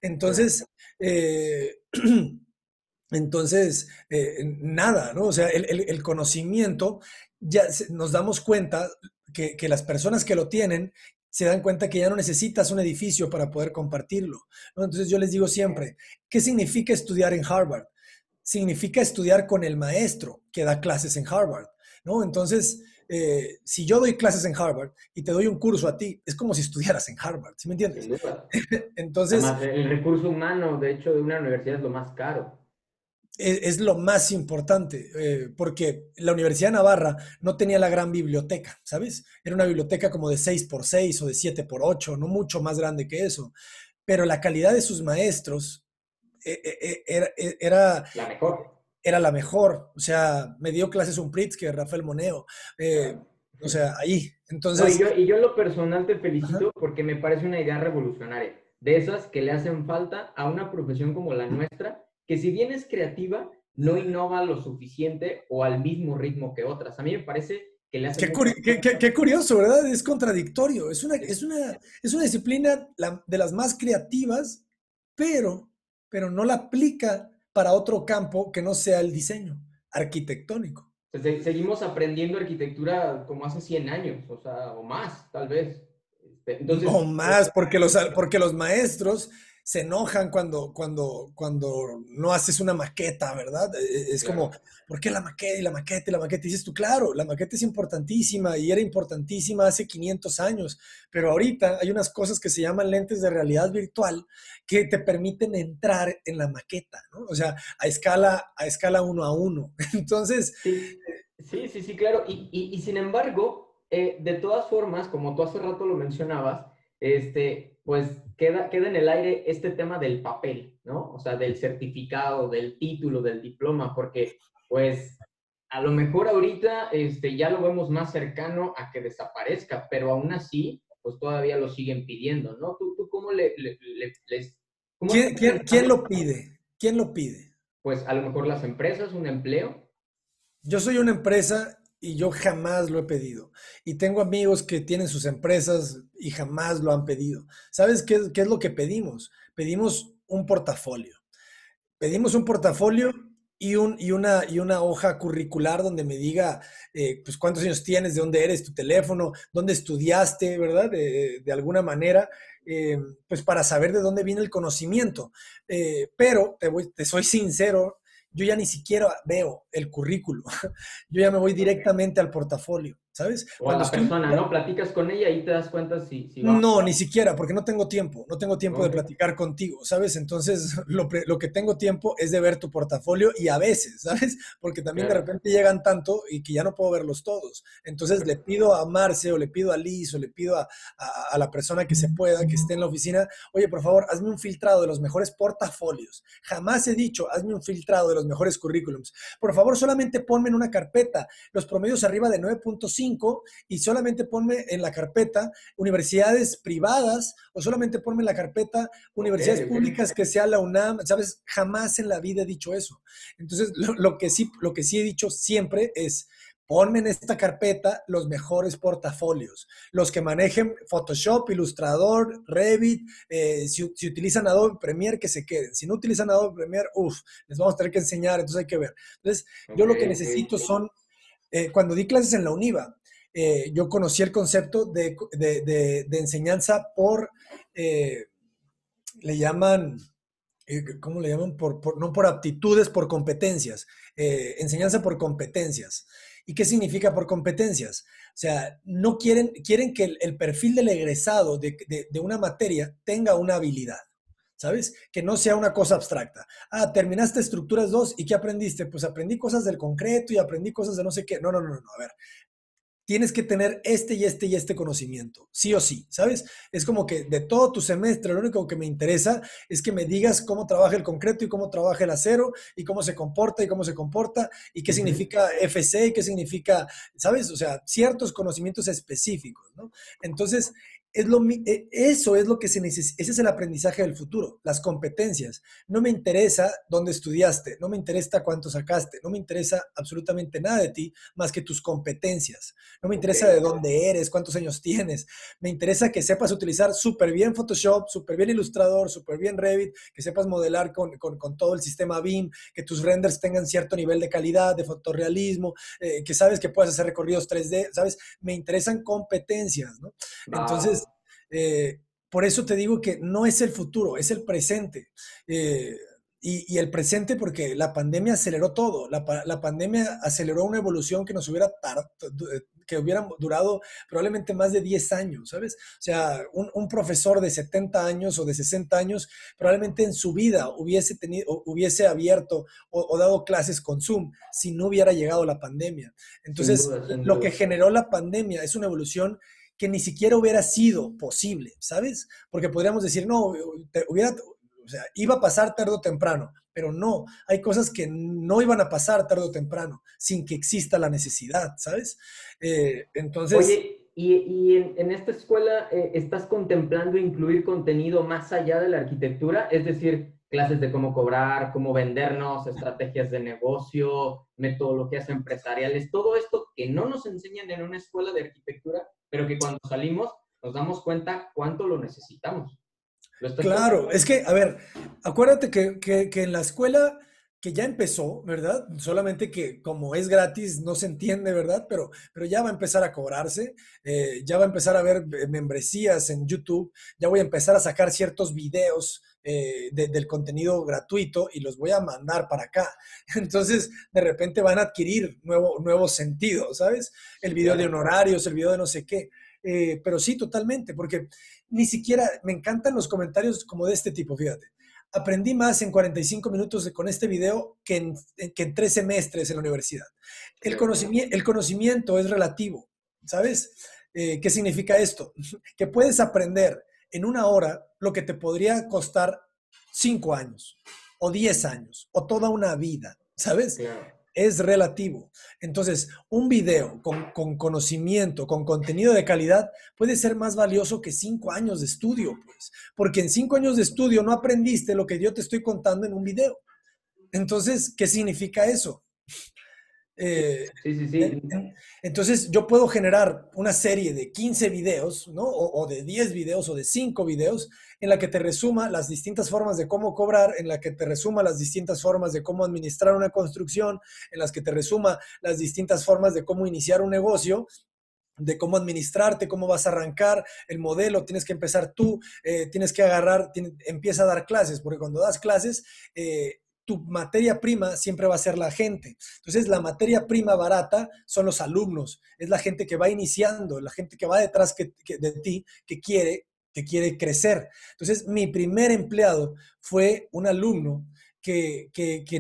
Entonces, eh, entonces, eh, nada, ¿no? O sea, el, conocimiento, ya nos damos cuenta que, las personas que lo tienen se dan cuenta que ya no necesitas un edificio para poder compartirlo. Entonces yo les digo siempre, ¿qué significa estudiar en Harvard? Significa estudiar con el maestro que da clases en Harvard. ¿no? Entonces, eh, si yo doy clases en Harvard y te doy un curso a ti, es como si estudiaras en Harvard, ¿sí me entiendes? Entonces... el recurso humano, de hecho, de una universidad es lo más caro. Es, lo más importante, eh, porque la Universidad de Navarra no tenía la gran biblioteca, ¿sabes? Era una biblioteca como de 6x6 o de 7x8, no mucho más grande que eso, pero la calidad de sus maestros era, era... La mejor era la mejor. O sea, me dio clases un que Rafael Moneo. Eh, o sea, ahí. Entonces. y, yo, y, yo, en lo personal te felicito porque me parece una idea revolucionaria. De esas que le hacen falta a una profesión como la nuestra, que si bien es creativa, no innova lo suficiente o al mismo ritmo que otras. A mí me parece que le hace. Qué, qué, curioso, ¿verdad? Es contradictorio. Es una, es una, es una disciplina de las más creativas, pero, pero no la aplica para otro campo que no sea el diseño arquitectónico. Seguimos aprendiendo arquitectura como hace 100 años, o sea, o más, tal vez. Este, entonces, o más, porque los, porque los maestros se enojan cuando, cuando, cuando no haces una maqueta, ¿verdad? E, e, es como, ¿por qué la maqueta y la maqueta y la maqueta? Y dices tú, claro, la maqueta es importantísima y era importantísima hace 500 años, pero ahorita hay unas cosas que se llaman lentes de realidad virtual que te permiten entrar en la maqueta, ¿no? O sea, a escala, a escala uno a uno. Entonces... Sí, sí, sí, claro. Y, y, sin embargo, eh, de todas formas, como tú hace rato lo mencionabas, este, pues queda, queda en el aire este tema del papel, ¿no? O sea, del certificado, del título, del diploma, porque pues a lo mejor ahorita este, ya lo vemos más cercano a que desaparezca, pero aún así, pues todavía lo siguen pidiendo, ¿no? ¿Tú, tú cómo le, les... ¿Quién, lo pide? ¿Quién lo pide? Pues a lo mejor las empresas, un empleo. Yo soy una empresa y yo jamás lo he pedido. Y tengo amigos que tienen sus empresas y jamás lo han pedido. ¿Sabes qué, es lo que pedimos? Pedimos un portafolio. Pedimos un portafolio y, un, y, una, y una hoja curricular donde me diga eh, pues cuántos años tienes, de dónde eres, tu teléfono, dónde estudiaste, ¿verdad? De, alguna manera, eh, pues para saber de dónde viene el conocimiento. Eh, pero te, voy, te soy sincero, yo ya ni siquiera veo el currículo, yo ya me voy directamente al portafolio, ¿sabes? O a la persona, ¿no? Platicas con ella y te das cuenta si, si va. No, ni siquiera, porque no tengo tiempo, no tengo tiempo de platicar contigo, ¿sabes? Entonces, lo, lo, que tengo tiempo es de ver tu portafolio y a veces, ¿sabes? Porque también de repente llegan tanto y que ya no puedo verlos todos. Entonces, le pido a Marce o le pido a Liz o le pido a, a, a la persona que se pueda, que esté en la oficina, oye, por favor, hazme un filtrado de los mejores portafolios. Jamás he dicho, hazme un filtrado de los mejores currículums. Por favor, solamente ponme en una carpeta los promedios arriba de 9.5 y solamente ponme en la carpeta universidades privadas o solamente ponme en la carpeta universidades públicas que sea la UNAM, ¿sabes? Jamás en la vida he dicho eso. Entonces, lo, que, sí, lo que sí he dicho siempre es, ponme en esta carpeta los mejores portafolios, los que manejen Photoshop, Illustrator, Revit, eh, si, utilizan Adobe Premiere, que se queden. Si no utilizan Adobe Premiere, uff, les vamos a tener que enseñar, entonces hay que ver. Entonces, yo lo que necesito son, eh, cuando di clases en la UNIVA, eh, yo conocí el concepto de, enseñanza por, eh, le llaman, eh, ¿cómo le llaman? Por, no por aptitudes, por competencias. enseñanza por competencias. ¿Y qué significa por competencias? O sea, no quieren, quieren que el, perfil del egresado de, de una materia tenga una habilidad. ¿Sabes? Que no sea una cosa abstracta. Ah, terminaste estructuras 2 y ¿qué aprendiste? Pues aprendí cosas del concreto y aprendí cosas de no sé qué. No, no, no, no. A ver, tienes que tener este y este y este conocimiento, sí o sí, ¿sabes? Es como que de todo tu semestre lo único que me interesa es que me digas cómo trabaja el concreto y cómo trabaja el acero y cómo se comporta y cómo se comporta y qué significa FC y qué significa, ¿sabes? O sea, ciertos conocimientos específicos, ¿no? Entonces, es lo, e, eso es lo que se necesita, ese es el aprendizaje del futuro, las competencias. No me interesa dónde estudiaste, no me interesa cuánto sacaste, no me interesa absolutamente nada de ti más que tus competencias. No me interesa de dónde eres, cuántos años tienes. Me interesa que sepas utilizar súper bien Photoshop, súper bien Illustrator, súper bien Revit, que sepas modelar con, todo el sistema BIM, que tus renders tengan cierto nivel de calidad, de fotorrealismo, eh, que sabes que puedes hacer recorridos 3D, ¿sabes? Me interesan competencias, ¿no? Entonces, eh, por eso te digo que no es el futuro, es el presente. Eh, y, el presente porque la pandemia aceleró todo. La, pandemia aceleró una evolución que nos hubiera que hubiera durado probablemente más de 10 años, ¿sabes? O sea, un, profesor de 70 años o de 60 años probablemente en su vida hubiese, tenido, hubiese abierto o, dado clases con Zoom si no hubiera llegado la pandemia. Entonces, lo que generó la pandemia es una evolución que ni siquiera hubiera sido posible, ¿sabes? Porque podríamos decir, no, hubiera, o sea, iba a pasar tarde o temprano, pero no, hay cosas que no iban a pasar tarde o temprano sin que exista la necesidad, ¿sabes? Eh, entonces... Oye, ¿y, en, esta escuela eh, estás contemplando incluir contenido más allá de la arquitectura? Es decir, clases de cómo cobrar, cómo vendernos, estrategias de negocio, metodologías empresariales, todo esto que no nos enseñan en una escuela de arquitectura, pero que cuando salimos nos damos cuenta cuánto lo necesitamos. claro, es que, a ver, acuérdate que, que, en la escuela que ya empezó, ¿verdad? Solamente que como es gratis no se entiende, ¿verdad? Pero, pero ya va a empezar a cobrarse, eh, ya va a empezar a ver eh, membresías en YouTube, ya voy a empezar a sacar ciertos videos eh, del contenido gratuito y los voy a mandar para acá. Entonces, de repente van a adquirir nuevo, nuevo sentido, ¿sabes? El video de honorarios, el video de no sé qué. Eh, pero sí, totalmente, porque ni siquiera me encantan los comentarios como de este tipo, fíjate. Aprendí más en 45 minutos con este video que en, que en tres semestres en la universidad. El, conocimiento, el conocimiento es relativo, ¿sabes? Eh, ¿Qué significa esto? Que puedes aprender en una hora lo que te podría costar cinco años o diez años o toda una vida, ¿sabes? Es relativo. Entonces, un video con, con, conocimiento, con contenido de calidad, puede ser más valioso que cinco años de estudio, pues, porque en cinco años de estudio no aprendiste lo que yo te estoy contando en un video. Entonces, ¿qué significa eso? Eh, sí, sí, sí. Entonces yo puedo generar una serie de 15 videos, ¿no? O, de 10 videos o de 5 videos en la que te resuma las distintas formas de cómo cobrar, en la que te resuma las distintas formas de cómo administrar una construcción, en las que te resuma las distintas formas de cómo iniciar un negocio de cómo administrarte, cómo vas a arrancar el modelo, tienes que empezar tú, eh, tienes que agarrar, empieza a dar clases, porque cuando das clases, eh, tu materia prima siempre va a ser la gente. Entonces, la materia prima barata son los alumnos, es la gente que va iniciando, la gente que va detrás de ti, que quiere, que quiere crecer. Entonces, mi primer empleado fue un alumno que,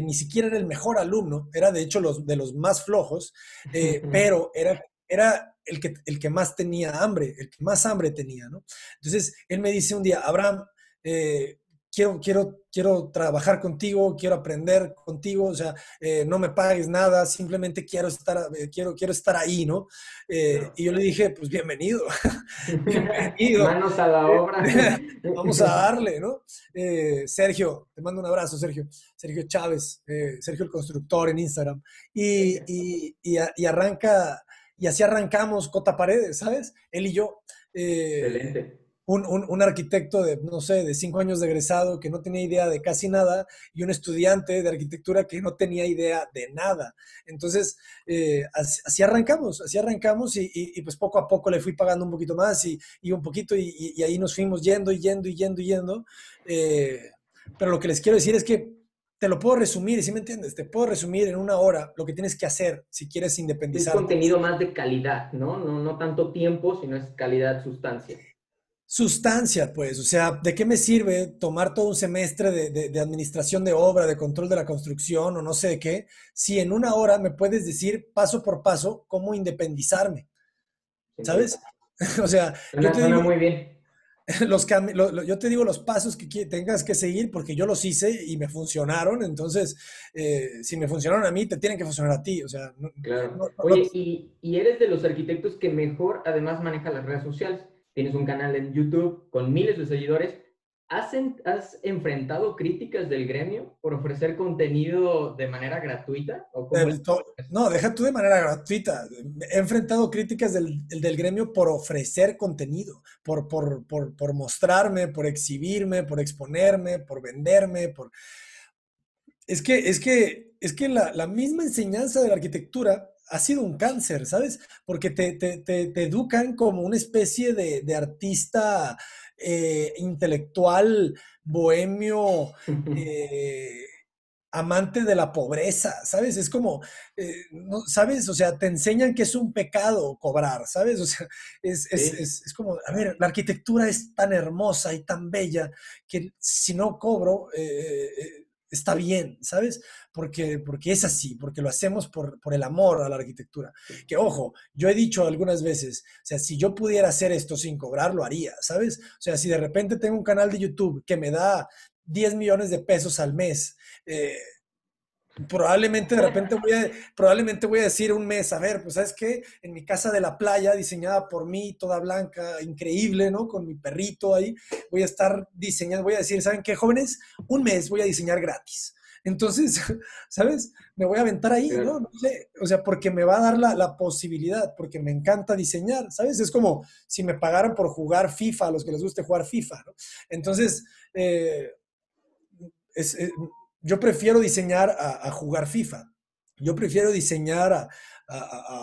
ni siquiera era el mejor alumno, era de hecho los, de los más flojos, eh, pero era, era el, que, el que más tenía hambre, el que más hambre tenía, ¿no? Entonces, él me dice un día, Abraham, eh, quiero, quiero, quiero trabajar contigo, quiero aprender contigo, o sea, eh, no me pagues nada, simplemente quiero estar, eh, quiero, quiero estar ahí, ¿no? Eh, y yo le dije, pues bienvenido, bienvenido. Manos a la obra. Vamos a darle, ¿no? Sergio, te mando un abrazo, Sergio. Sergio Chávez, Sergio el Constructor en Instagram. Y, y, y, arranca, y así arrancamos Cota Paredes, ¿sabes? Él y yo. Excelente un, arquitecto de, no sé, de cinco años de egresado que no tenía idea de casi nada y un estudiante de arquitectura que no tenía idea de nada. Entonces, eh, así, arrancamos, así arrancamos y, pues poco a poco le fui pagando un poquito más y, un poquito y, ahí nos fuimos yendo y yendo y yendo y yendo. Eh, pero lo que les quiero decir es que te lo puedo resumir, ¿sí me entiendes? Te puedo resumir en una hora lo que tienes que hacer si quieres independizar. Es contenido más de calidad, ¿no? No, no tanto tiempo, sino es calidad, sustancia sustancia, pues, o sea, ¿de qué me sirve tomar todo un semestre de, administración de obra, de control de la construcción o no sé de qué, si en una hora me puedes decir paso por paso cómo independizarme? ¿Sabes? o sea, yo te digo, muy bien. Los, yo te digo los pasos que tengas que seguir porque yo los hice y me funcionaron, entonces, eh, si me funcionaron a mí, te tienen que funcionar a ti, o sea. claro. Oye, y, y eres de los arquitectos que mejor además maneja las redes sociales tienes un canal en YouTube con miles de seguidores. ¿Has, ¿Has, enfrentado críticas del gremio por ofrecer contenido de manera gratuita? no, deja tú de manera gratuita. He enfrentado críticas del, del gremio por ofrecer contenido, por, por, por, por, mostrarme, por exhibirme, por exponerme, por venderme, por... Es que, es que, es que la, la misma enseñanza de la arquitectura ha sido un cáncer, ¿sabes? Porque te, te, educan como una especie de, artista eh, intelectual, bohemio, eh, amante de la pobreza, ¿sabes? Es como, eh, ¿sabes? O sea, te enseñan que es un pecado cobrar, ¿sabes? O sea, es, es, como, a ver, la arquitectura es tan hermosa y tan bella que si no cobro está bien, ¿sabes? Porque, porque es así, porque lo hacemos por, por, el amor a la arquitectura. Que ojo, yo he dicho algunas veces, o sea, si yo pudiera hacer esto sin cobrar, lo haría, ¿sabes? O sea, si de repente tengo un canal de YouTube que me da 10 millones de pesos al mes, eh, probablemente de repente voy a, probablemente voy a decir un mes, a ver, pues sabes qué, en mi casa de la playa, diseñada por mí, toda blanca, increíble, ¿no? Con mi perrito ahí, voy a estar diseñando, voy a decir, ¿saben qué, jóvenes? Un mes voy a diseñar gratis. Entonces, ¿sabes? Me voy a aventar ahí, ¿no? no sé, o sea, porque me va a dar la, la, posibilidad, porque me encanta diseñar, ¿sabes? Es como si me pagaran por jugar FIFA, a los que les guste jugar FIFA, ¿no? Entonces, eh, es, eh, yo prefiero diseñar a, jugar FIFA. Yo prefiero diseñar a,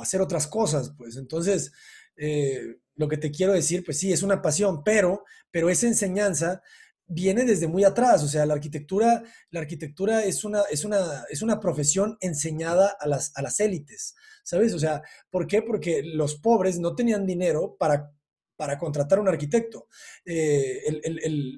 hacer otras cosas, pues. Entonces, eh, lo que te quiero decir, pues sí, es una pasión, pero, pero esa enseñanza viene desde muy atrás. O sea, la arquitectura, la arquitectura es una, es una, es una profesión enseñada a las, a las élites, ¿sabes? O sea, ¿por qué? Porque los pobres no tenían dinero para para contratar un arquitecto. Eh,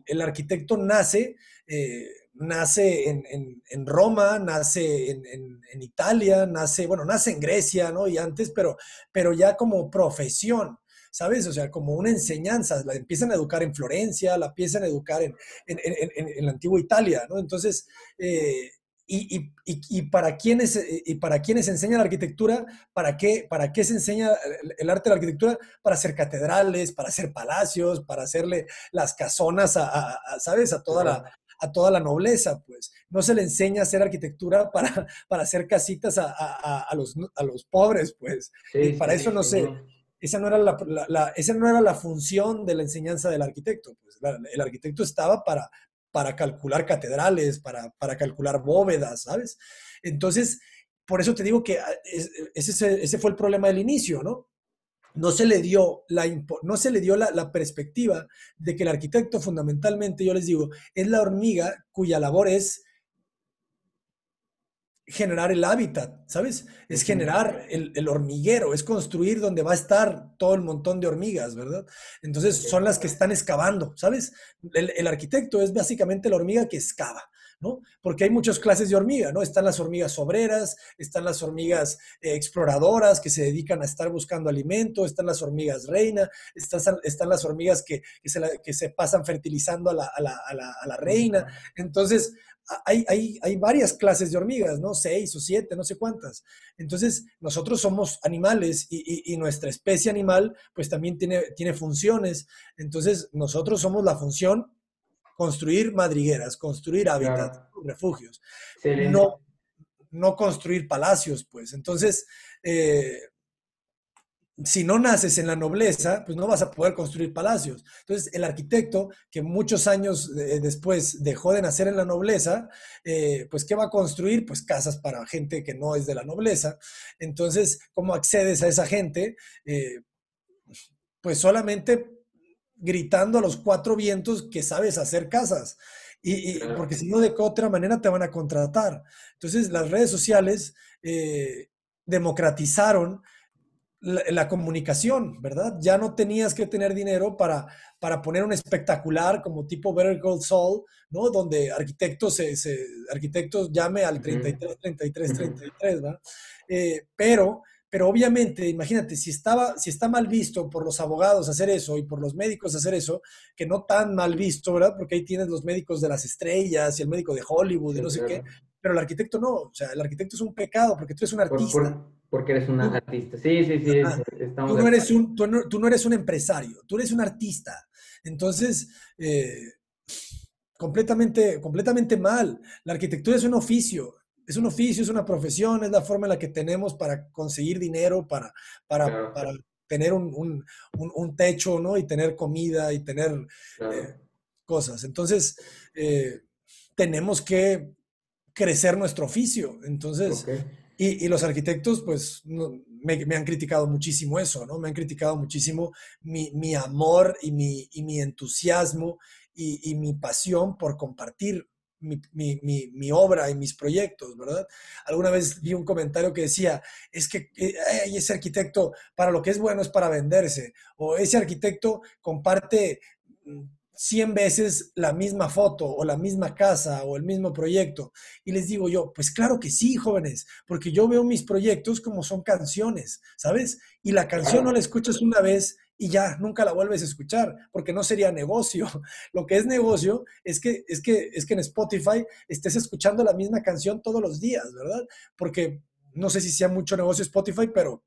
el, arquitecto nace eh, nace en, Roma, nace en, Italia, nace, bueno, nace en Grecia, ¿no? Y antes, pero, pero ya como profesión, ¿sabes? O sea, como una enseñanza, la empiezan a educar en Florencia, la empiezan a educar en, la antigua Italia, ¿no? Entonces, eh, y, para quienes, y para quienes enseña la arquitectura, ¿para qué, ¿para qué se enseña el, arte de la arquitectura? Para hacer catedrales, para hacer palacios, para hacerle las casonas a, ¿sabes? A toda la, a toda la nobleza, pues. No se le enseña a hacer arquitectura para, para hacer casitas a, los, a los pobres, pues. y para eso no sé. Esa no, era la, esa no era la función de la enseñanza del arquitecto. Pues. el arquitecto estaba para, para calcular catedrales, para, para calcular bóvedas, ¿sabes? Entonces, por eso te digo que ah, ese, ese fue el problema del inicio, ¿no? No se le dio, la, no se le dio la, perspectiva de que el arquitecto fundamentalmente, yo les digo, es la hormiga cuya labor es generar el hábitat, ¿sabes? Es generar el, hormiguero, es construir donde va a estar todo el montón de hormigas, ¿verdad? Entonces son las que están excavando, ¿sabes? El, arquitecto es básicamente la hormiga que excava. ¿No? Porque hay muchas clases de hormiga, ¿no? Están las hormigas obreras, están las hormigas eh, exploradoras que se dedican a estar buscando alimento, están las hormigas reina, están, están las hormigas que, que, se pasan fertilizando a la, a la, a la reina. Entonces, hay, hay, hay, varias clases de hormigas, ¿no? Seis o siete, no sé cuántas. Entonces, nosotros somos animales y, y, nuestra especie animal, pues también tiene, tiene funciones. Entonces, nosotros somos la función construir madrigueras, construir hábitats, refugios. No, no construir palacios, pues. Entonces, eh, si no naces en la nobleza, pues no vas a poder construir palacios. Entonces, el arquitecto, que muchos años eh, después dejó de nacer en la nobleza, eh, pues ¿qué va a construir? Pues casas para gente que no es de la nobleza. Entonces, ¿cómo accedes a esa gente? Eh, pues solamente gritando a los cuatro vientos que sabes hacer casas. Y, porque si no, de otra manera te van a contratar. Entonces, las redes sociales democratizaron la, comunicación, ¿verdad? Ya no tenías que tener dinero para, para poner un espectacular como tipo Better Gold Soul, ¿no? Donde arquitectos, se, arquitectos llame al 33, 33, 33, ¿verdad? Eh, pero, pero obviamente, imagínate, si, estaba, si está mal visto por los abogados hacer eso y por los médicos hacer eso, que no tan mal visto, ¿verdad? Porque ahí tienes los médicos de las estrellas y el médico de Hollywood y no sé qué, pero el arquitecto no, o sea, el arquitecto es un pecado porque tú eres un artista. porque eres un artista. Sí, sí, sí. tú, no eres un, tú, no, eres un empresario, tú eres un artista. Entonces, eh, completamente, completamente mal. La arquitectura es un oficio, es un oficio, es una profesión, es la forma en la que tenemos para conseguir dinero, para, para, para tener un, un, un, techo, ¿no? Y tener comida y tener eh, cosas. Entonces, eh, tenemos que crecer nuestro oficio. Entonces, y, los arquitectos, pues, me, han criticado muchísimo eso, ¿no? Me han criticado muchísimo mi, amor y mi, mi entusiasmo y, mi pasión por compartir mi, mi, obra y mis proyectos, ¿verdad? Alguna vez vi un comentario que decía, es que eh, ese arquitecto para lo que es bueno es para venderse, o ese arquitecto comparte mm, 100 veces la misma foto o la misma casa o el mismo proyecto. Y les digo yo, pues claro que sí, jóvenes, porque yo veo mis proyectos como son canciones, ¿sabes? Y la canción no la escuchas una vez y ya, nunca la vuelves a escuchar, porque no sería negocio. Lo que es negocio es que, es que, es que en Spotify estés escuchando la misma canción todos los días, ¿verdad? Porque no sé si sea mucho negocio Spotify, pero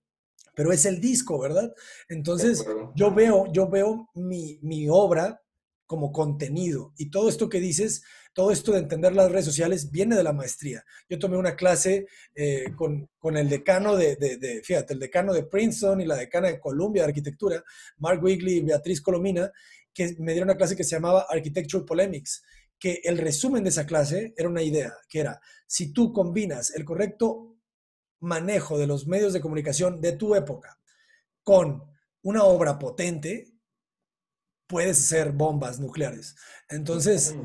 pero es el disco, ¿verdad? Entonces, yo veo, yo veo mi, mi obra como contenido. Y todo esto que dices, todo esto de entender las redes sociales viene de la maestría. Yo tomé una clase eh, con, con, el decano de, de, fíjate, el decano de Princeton y la decana de Columbia de Arquitectura, Mark Wigley y Beatriz Colomina, que me dieron una clase que se llamaba Architectural Polemics, que el resumen de esa clase era una idea, que era, si tú combinas el correcto manejo de los medios de comunicación de tu época con una obra potente, puedes hacer bombas nucleares. Entonces,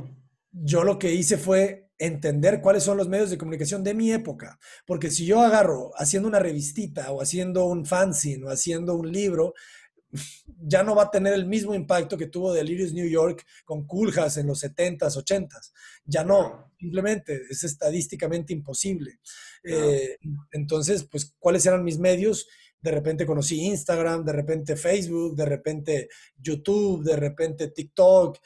yo lo que hice fue entender cuáles son los medios de comunicación de mi época, porque si yo agarro haciendo una revistita o haciendo un fanzine o haciendo un libro, ya no va a tener el mismo impacto que tuvo Delirious New York con Culjas en los 70s, 80s. Ya no, simplemente es estadísticamente imposible. Eh, entonces, pues, ¿cuáles eran mis medios? de repente conocí Instagram, de repente Facebook, de repente YouTube, de repente TikTok,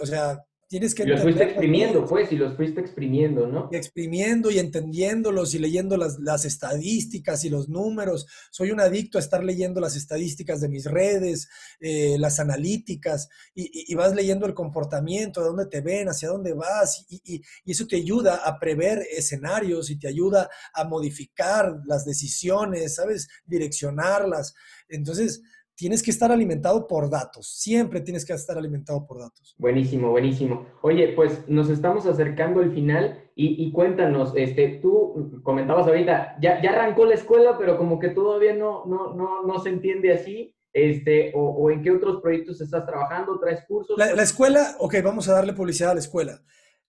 o sea, tienes que... Y los fuiste exprimiendo, pues, y los fuiste exprimiendo, ¿no? Exprimiendo y entendiéndolos y leyendo las, las, estadísticas y los números. Soy un adicto a estar leyendo las estadísticas de mis redes, eh, las analíticas, y, vas leyendo el comportamiento, de dónde te ven, hacia dónde vas, y, y, eso te ayuda a prever escenarios y te ayuda a modificar las decisiones, ¿sabes? Direccionarlas. Entonces, tienes que estar alimentado por datos, siempre tienes que estar alimentado por datos. Buenísimo, buenísimo. Oye, pues nos estamos acercando al final y, cuéntanos, este, tú comentabas ahorita, ya, ya, arrancó la escuela, pero como que todavía no, no, no, no se entiende así, este, o, en qué otros proyectos estás trabajando, traes cursos. La, la escuela, ok, vamos a darle publicidad a la escuela.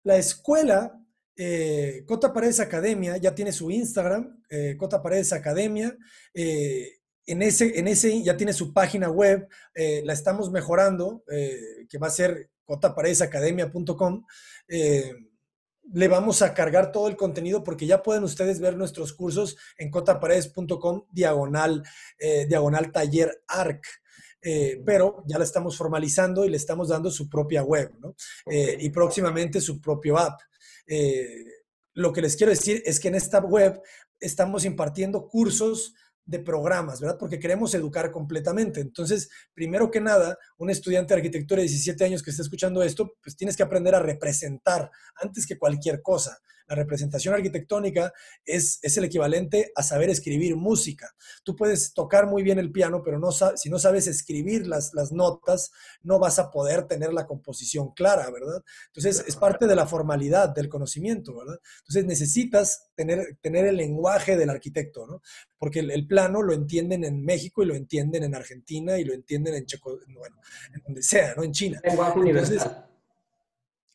La escuela eh, Cota Paredes Academia ya tiene su Instagram, eh, Cota Paredes Academia. Eh, en ese, en ese ya tiene su página web, eh, la estamos mejorando, eh, que va a ser cotaparedesacademia.com. Eh, le vamos a cargar todo el contenido porque ya pueden ustedes ver nuestros cursos en cotaparedes.com diagonal, diagonal taller ARC. Eh, pero ya la estamos formalizando y le estamos dando su propia web, ¿no? Eh, y próximamente su propio app. Eh, lo que les quiero decir es que en esta web estamos impartiendo cursos de programas, ¿verdad? Porque queremos educar completamente. Entonces, primero que nada, un estudiante de arquitectura de 17 años que está escuchando esto, pues tienes que aprender a representar antes que cualquier cosa. La representación arquitectónica es, es el equivalente a saber escribir música. Tú puedes tocar muy bien el piano, pero no, si no sabes escribir las, las notas, no vas a poder tener la composición clara, ¿verdad? Entonces, es parte de la formalidad del conocimiento, ¿verdad? Entonces, necesitas tener, tener el lenguaje del arquitecto, ¿no? Porque el, el plano lo entienden en México y lo entienden en Argentina y lo entienden en Checo, bueno, en donde sea, ¿no? En China. Lenguaje universal.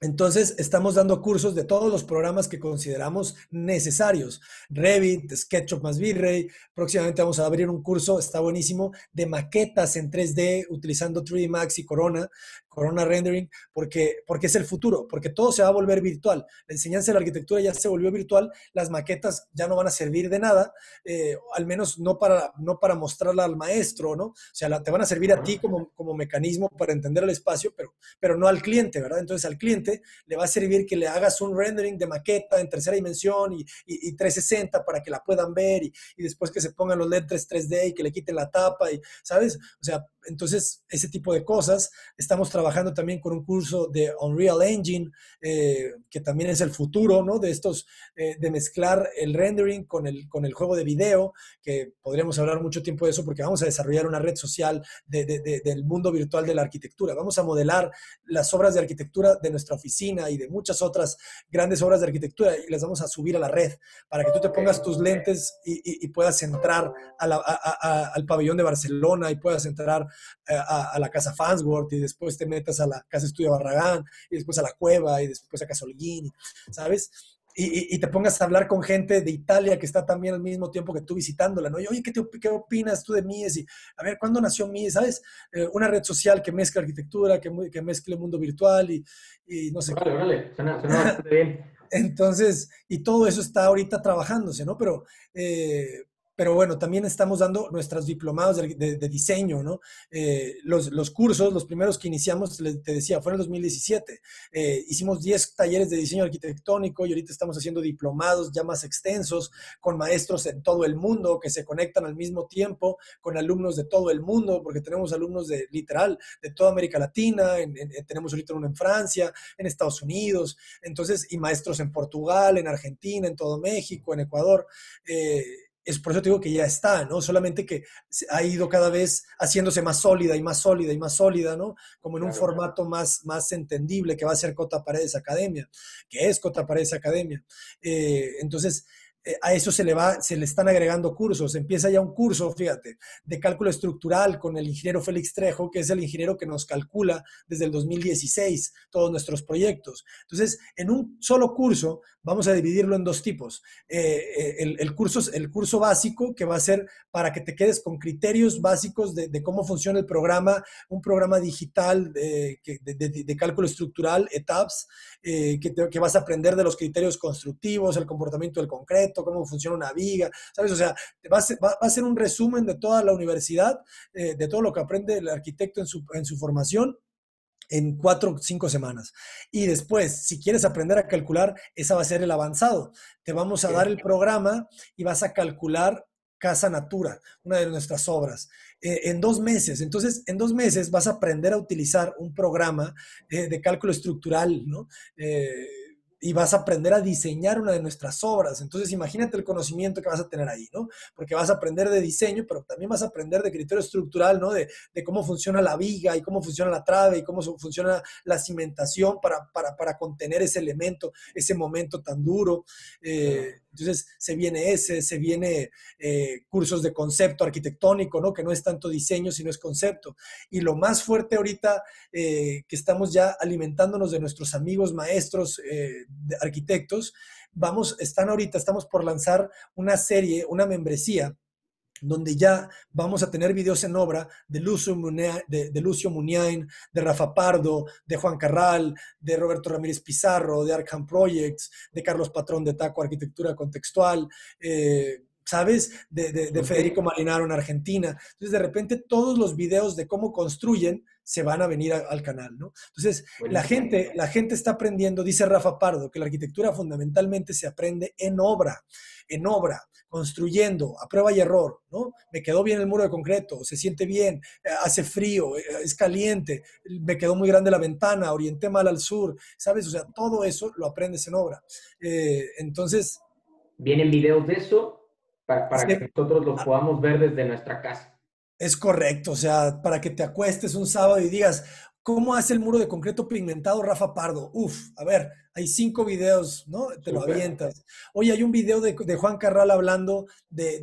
Entonces, estamos dando cursos de todos los programas que consideramos necesarios. Revit, SketchUp más V-Ray. Próximamente vamos a abrir un curso, está buenísimo, de maquetas en 3D utilizando 3D Max y Corona, Corona Rendering, porque, porque es el futuro, porque todo se va a volver virtual. La enseñanza de la arquitectura ya se volvió virtual, las maquetas ya no van a servir de nada, eh, al menos no para, no para mostrarla al maestro, ¿no? O sea, la, te van a servir a ti como, como mecanismo para entender el espacio, pero, pero no al cliente, ¿verdad? Entonces, al cliente le va a servir que le hagas un rendering de maqueta en tercera dimensión y, y, y 360 para que la puedan ver y, y, después que se pongan los lentes 3D y que le quiten la tapa y, ¿sabes? O sea, entonces ese tipo de cosas. Estamos trabajando también con un curso de Unreal Engine, eh, que también es el futuro, ¿no? De estos, eh, de mezclar el rendering con el, con el juego de video, que podríamos hablar mucho tiempo de eso porque vamos a desarrollar una red social de, de, de, del mundo virtual de la arquitectura. Vamos a modelar las obras de arquitectura de nuestra oficina y de muchas otras grandes obras de arquitectura y las vamos a subir a la red para que tú te pongas tus lentes y, y, y puedas entrar a la, a, a, al pabellón de Barcelona y puedas entrar a, a, la casa Fansworth y después te metas a la casa Estudio Barragán y después a la cueva y después a casa Holguín, ¿sabes? Y, y, te pongas a hablar con gente de Italia que está también al mismo tiempo que tú visitándola, ¿no? Y, oye, ¿qué, te, ¿qué, opinas tú de Mies? Y, a ver, ¿cuándo nació Mies? ¿Sabes? Eh, una red social que mezcla arquitectura, que, que mezcle el mundo virtual y, y no sé. Vale, qué. vale, suena, suena bastante bien. Entonces, y todo eso está ahorita trabajándose, ¿no? Pero, eh, pero bueno, también estamos dando nuestros diplomados de, diseño, ¿no? Eh, los, los, cursos, los primeros que iniciamos, te decía, fueron en 2017. Eh, hicimos 10 talleres de diseño arquitectónico y ahorita estamos haciendo diplomados ya más extensos con maestros en todo el mundo que se conectan al mismo tiempo con alumnos de todo el mundo, porque tenemos alumnos de literal de toda América Latina, en, en, tenemos ahorita uno en Francia, en Estados Unidos, entonces, y maestros en Portugal, en Argentina, en todo México, en Ecuador. Eh, es por eso te digo que ya está, ¿no? Solamente que ha ido cada vez haciéndose más sólida y más sólida y más sólida, ¿no? Como en un claro. formato más, más entendible que va a ser Cota Paredes Academia, que es Cota Paredes Academia. Eh, entonces, a eso se le va, se le están agregando cursos. Empieza ya un curso, fíjate, de cálculo estructural con el ingeniero Félix Trejo, que es el ingeniero que nos calcula desde el 2016 todos nuestros proyectos. Entonces, en un solo curso vamos a dividirlo en dos tipos. Eh, el, el, curso, el curso básico, que va a ser para que te quedes con criterios básicos de, cómo funciona el programa, un programa digital de, de, cálculo estructural, ETAPS, eh, que, que vas a aprender de los criterios constructivos, el comportamiento del concreto, cómo funciona una viga, ¿sabes? O sea, va a ser, va, va a ser un resumen de toda la universidad, eh, de todo lo que aprende el arquitecto en su, en su formación en cuatro o cinco semanas. Y después, si quieres aprender a calcular, esa va a ser el avanzado. Te vamos a dar el programa y vas a calcular Casa Natura, una de nuestras obras, eh, en dos meses. Entonces, en dos meses vas a aprender a utilizar un programa eh, de cálculo estructural, ¿no? Eh, y vas a aprender a diseñar una de nuestras obras. Entonces, imagínate el conocimiento que vas a tener ahí, ¿no? Porque vas a aprender de diseño, pero también vas a aprender de criterio estructural, ¿no? De, de cómo funciona la viga y cómo funciona la trave y cómo funciona la cimentación para, para, para contener ese elemento, ese momento tan duro. Eh, entonces, se viene ese, se viene eh, cursos de concepto arquitectónico, ¿no? Que no es tanto diseño, sino es concepto. Y lo más fuerte ahorita, eh, que estamos ya alimentándonos de nuestros amigos maestros, eh, arquitectos, vamos, están ahorita, estamos por lanzar una serie, una membresía donde ya vamos a tener videos en obra de Lucio, de, Lucio de Rafa Pardo, de Juan Carral, de Roberto Ramírez Pizarro, de Arkham Projects, de Carlos Patrón de Taco Arquitectura Contextual, eh, ¿sabes? De, Federico Marinaro en Argentina. Entonces, de repente, todos los videos de cómo construyen se van a venir al canal, ¿no? Entonces, la gente, la gente está aprendiendo, dice Rafa Pardo, que la arquitectura fundamentalmente se aprende en obra, en obra, construyendo, a prueba y error, ¿no? Me quedó bien el muro de concreto, se siente bien, eh, hace frío, eh, es caliente, me quedó muy grande la ventana, orienté mal al sur, ¿sabes? O sea, todo eso lo aprendes en obra. Eh, entonces... ¿Vienen videos de eso? Para, que nosotros los podamos ver desde nuestra casa. Es correcto, o sea, para que te acuestes un sábado y digas, ¿cómo hace el muro de concreto pigmentado Rafa Pardo? Uf, a ver, hay cinco videos, ¿no? Te lo avientas. Oye, hay un video de, Juan Carral hablando de,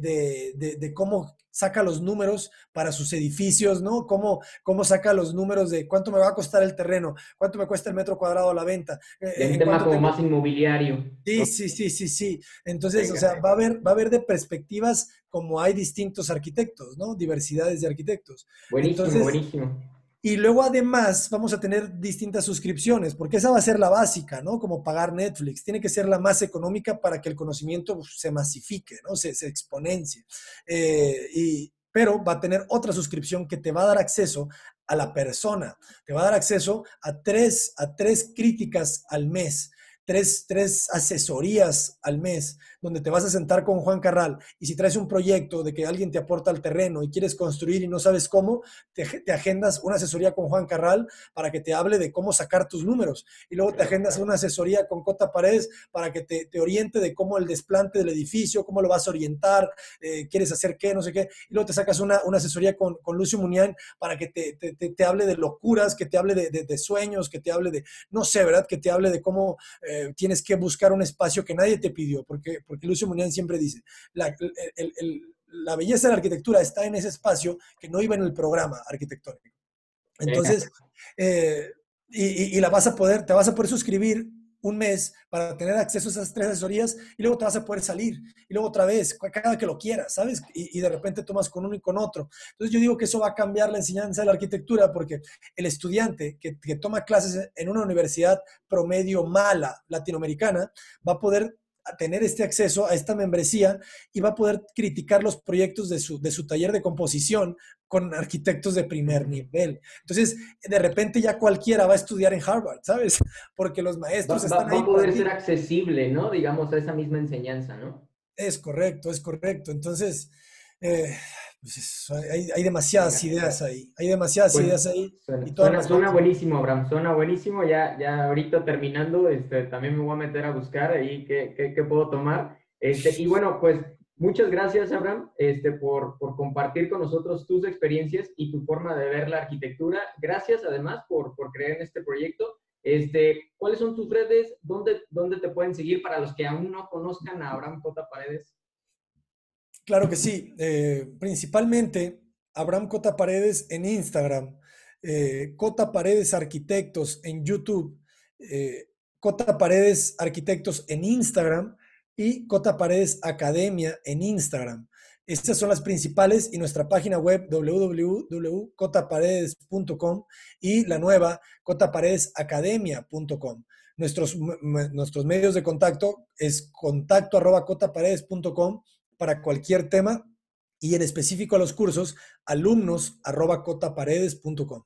de, cómo saca los números para sus edificios, ¿no? ¿Cómo, ¿Cómo saca los números de cuánto me va a costar el terreno, cuánto me cuesta el metro cuadrado a la venta? Eh, tema como más inmobiliario. Sí, sí, sí, sí, sí. Entonces, o sea, va a, haber, va a haber de perspectivas como hay distintos arquitectos, ¿no? Diversidades de arquitectos. Buenísimo, buenísimo. Y luego además vamos a tener distintas suscripciones, porque esa va a ser la básica, ¿no? Como pagar Netflix. Tiene que ser la más económica para que el conocimiento pues, se masifique, ¿no? Se, exponencie. Eh, y, pero va a tener otra suscripción que te va a dar acceso a la persona. Te va a dar acceso a tres, a tres críticas al mes tres, tres asesorías al mes donde te vas a sentar con Juan Carral y si traes un proyecto de que alguien te aporta el terreno y quieres construir y no sabes cómo, te, agendas una asesoría con Juan Carral para que te hable de cómo sacar tus números. Y luego te agendas una asesoría con Cota Paredes para que te, te oriente de cómo el desplante del edificio, cómo lo vas a orientar, eh, quieres hacer qué, no sé qué, y luego te sacas una, una asesoría con, con, Lucio Munián para que te, te, te, hable de locuras, que te hable de, de, sueños, que te hable de, no sé, ¿verdad? Que te hable de cómo... Eh, tienes que buscar un espacio que nadie te pidió, porque, porque Lucio Munián siempre dice, la, la belleza de la arquitectura está en ese espacio que no iba en el programa arquitectónico. Entonces, eh, y, y, la vas a poder, te vas a poder suscribir un mes para tener acceso a esas tres asesorías y luego te vas a poder salir y luego otra vez, cada que lo quieras, ¿sabes? Y, de repente tomas con uno y con otro. Entonces yo digo que eso va a cambiar la enseñanza de la arquitectura porque el estudiante que, que toma clases en una universidad promedio mala latinoamericana va a poder tener este acceso a esta membresía y va a poder criticar los proyectos de su, de su taller de composición con arquitectos de primer nivel. Entonces, de repente ya cualquiera va a estudiar en Harvard, ¿sabes? Porque los maestros están ahí. Va a poder ser accesible, ¿no? Digamos, a esa misma enseñanza, ¿no? Es correcto, es correcto. Entonces, eh, pues hay, demasiadas ideas ahí, hay demasiadas ideas ahí. Suena, buenísimo, Abraham, suena buenísimo. Ya, ya ahorita terminando, este, también me voy a meter a buscar ahí qué, qué, puedo tomar. Este, y bueno, pues muchas gracias, Abraham, este, por, por, compartir con nosotros tus experiencias y tu forma de ver la arquitectura. Gracias además por, por creer en este proyecto. Este, ¿Cuáles son tus redes? ¿Dónde, ¿Dónde te pueden seguir para los que aún no conozcan a Abraham J. Paredes? Claro que sí. Eh, principalmente Abraham Cota Paredes en Instagram, eh, Cota Paredes Arquitectos en YouTube, eh, Cota Paredes Arquitectos en Instagram y Cota Paredes Academia en Instagram. Estas son las principales y nuestra página web www.cotaparedes.com y la nueva cotaparedesacademia.com. Nuestros, nuestros medios de contacto es contacto arroba cotaparedes.com para cualquier tema y en específico a los cursos alumnos arroba cotaparedes.com.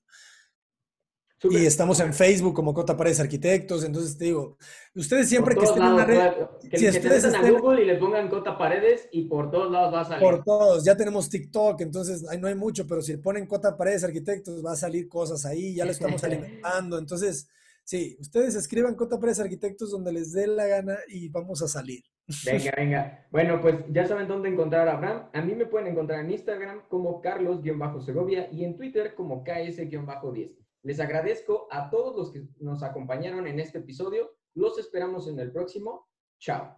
Y estamos en Facebook como Cota Paredes Arquitectos, entonces te digo, ustedes siempre que estén en una red... Que, si ustedes estén a Google y les pongan Cota Paredes y por todos lados va a salir. Por todos, ya tenemos TikTok, entonces no hay mucho, pero si ponen Cota Paredes Arquitectos va a salir cosas ahí, ya lo estamos alimentando, entonces sí, ustedes escriban Cota Paredes Arquitectos donde les dé la gana y vamos a salir. Venga, venga. Bueno, pues ya saben dónde encontrar a Abraham. A mí me pueden encontrar en Instagram como Carlos-Segovia y en Twitter como KS-10. Les agradezco a todos los que nos acompañaron en este episodio. Los esperamos en el próximo. Chao.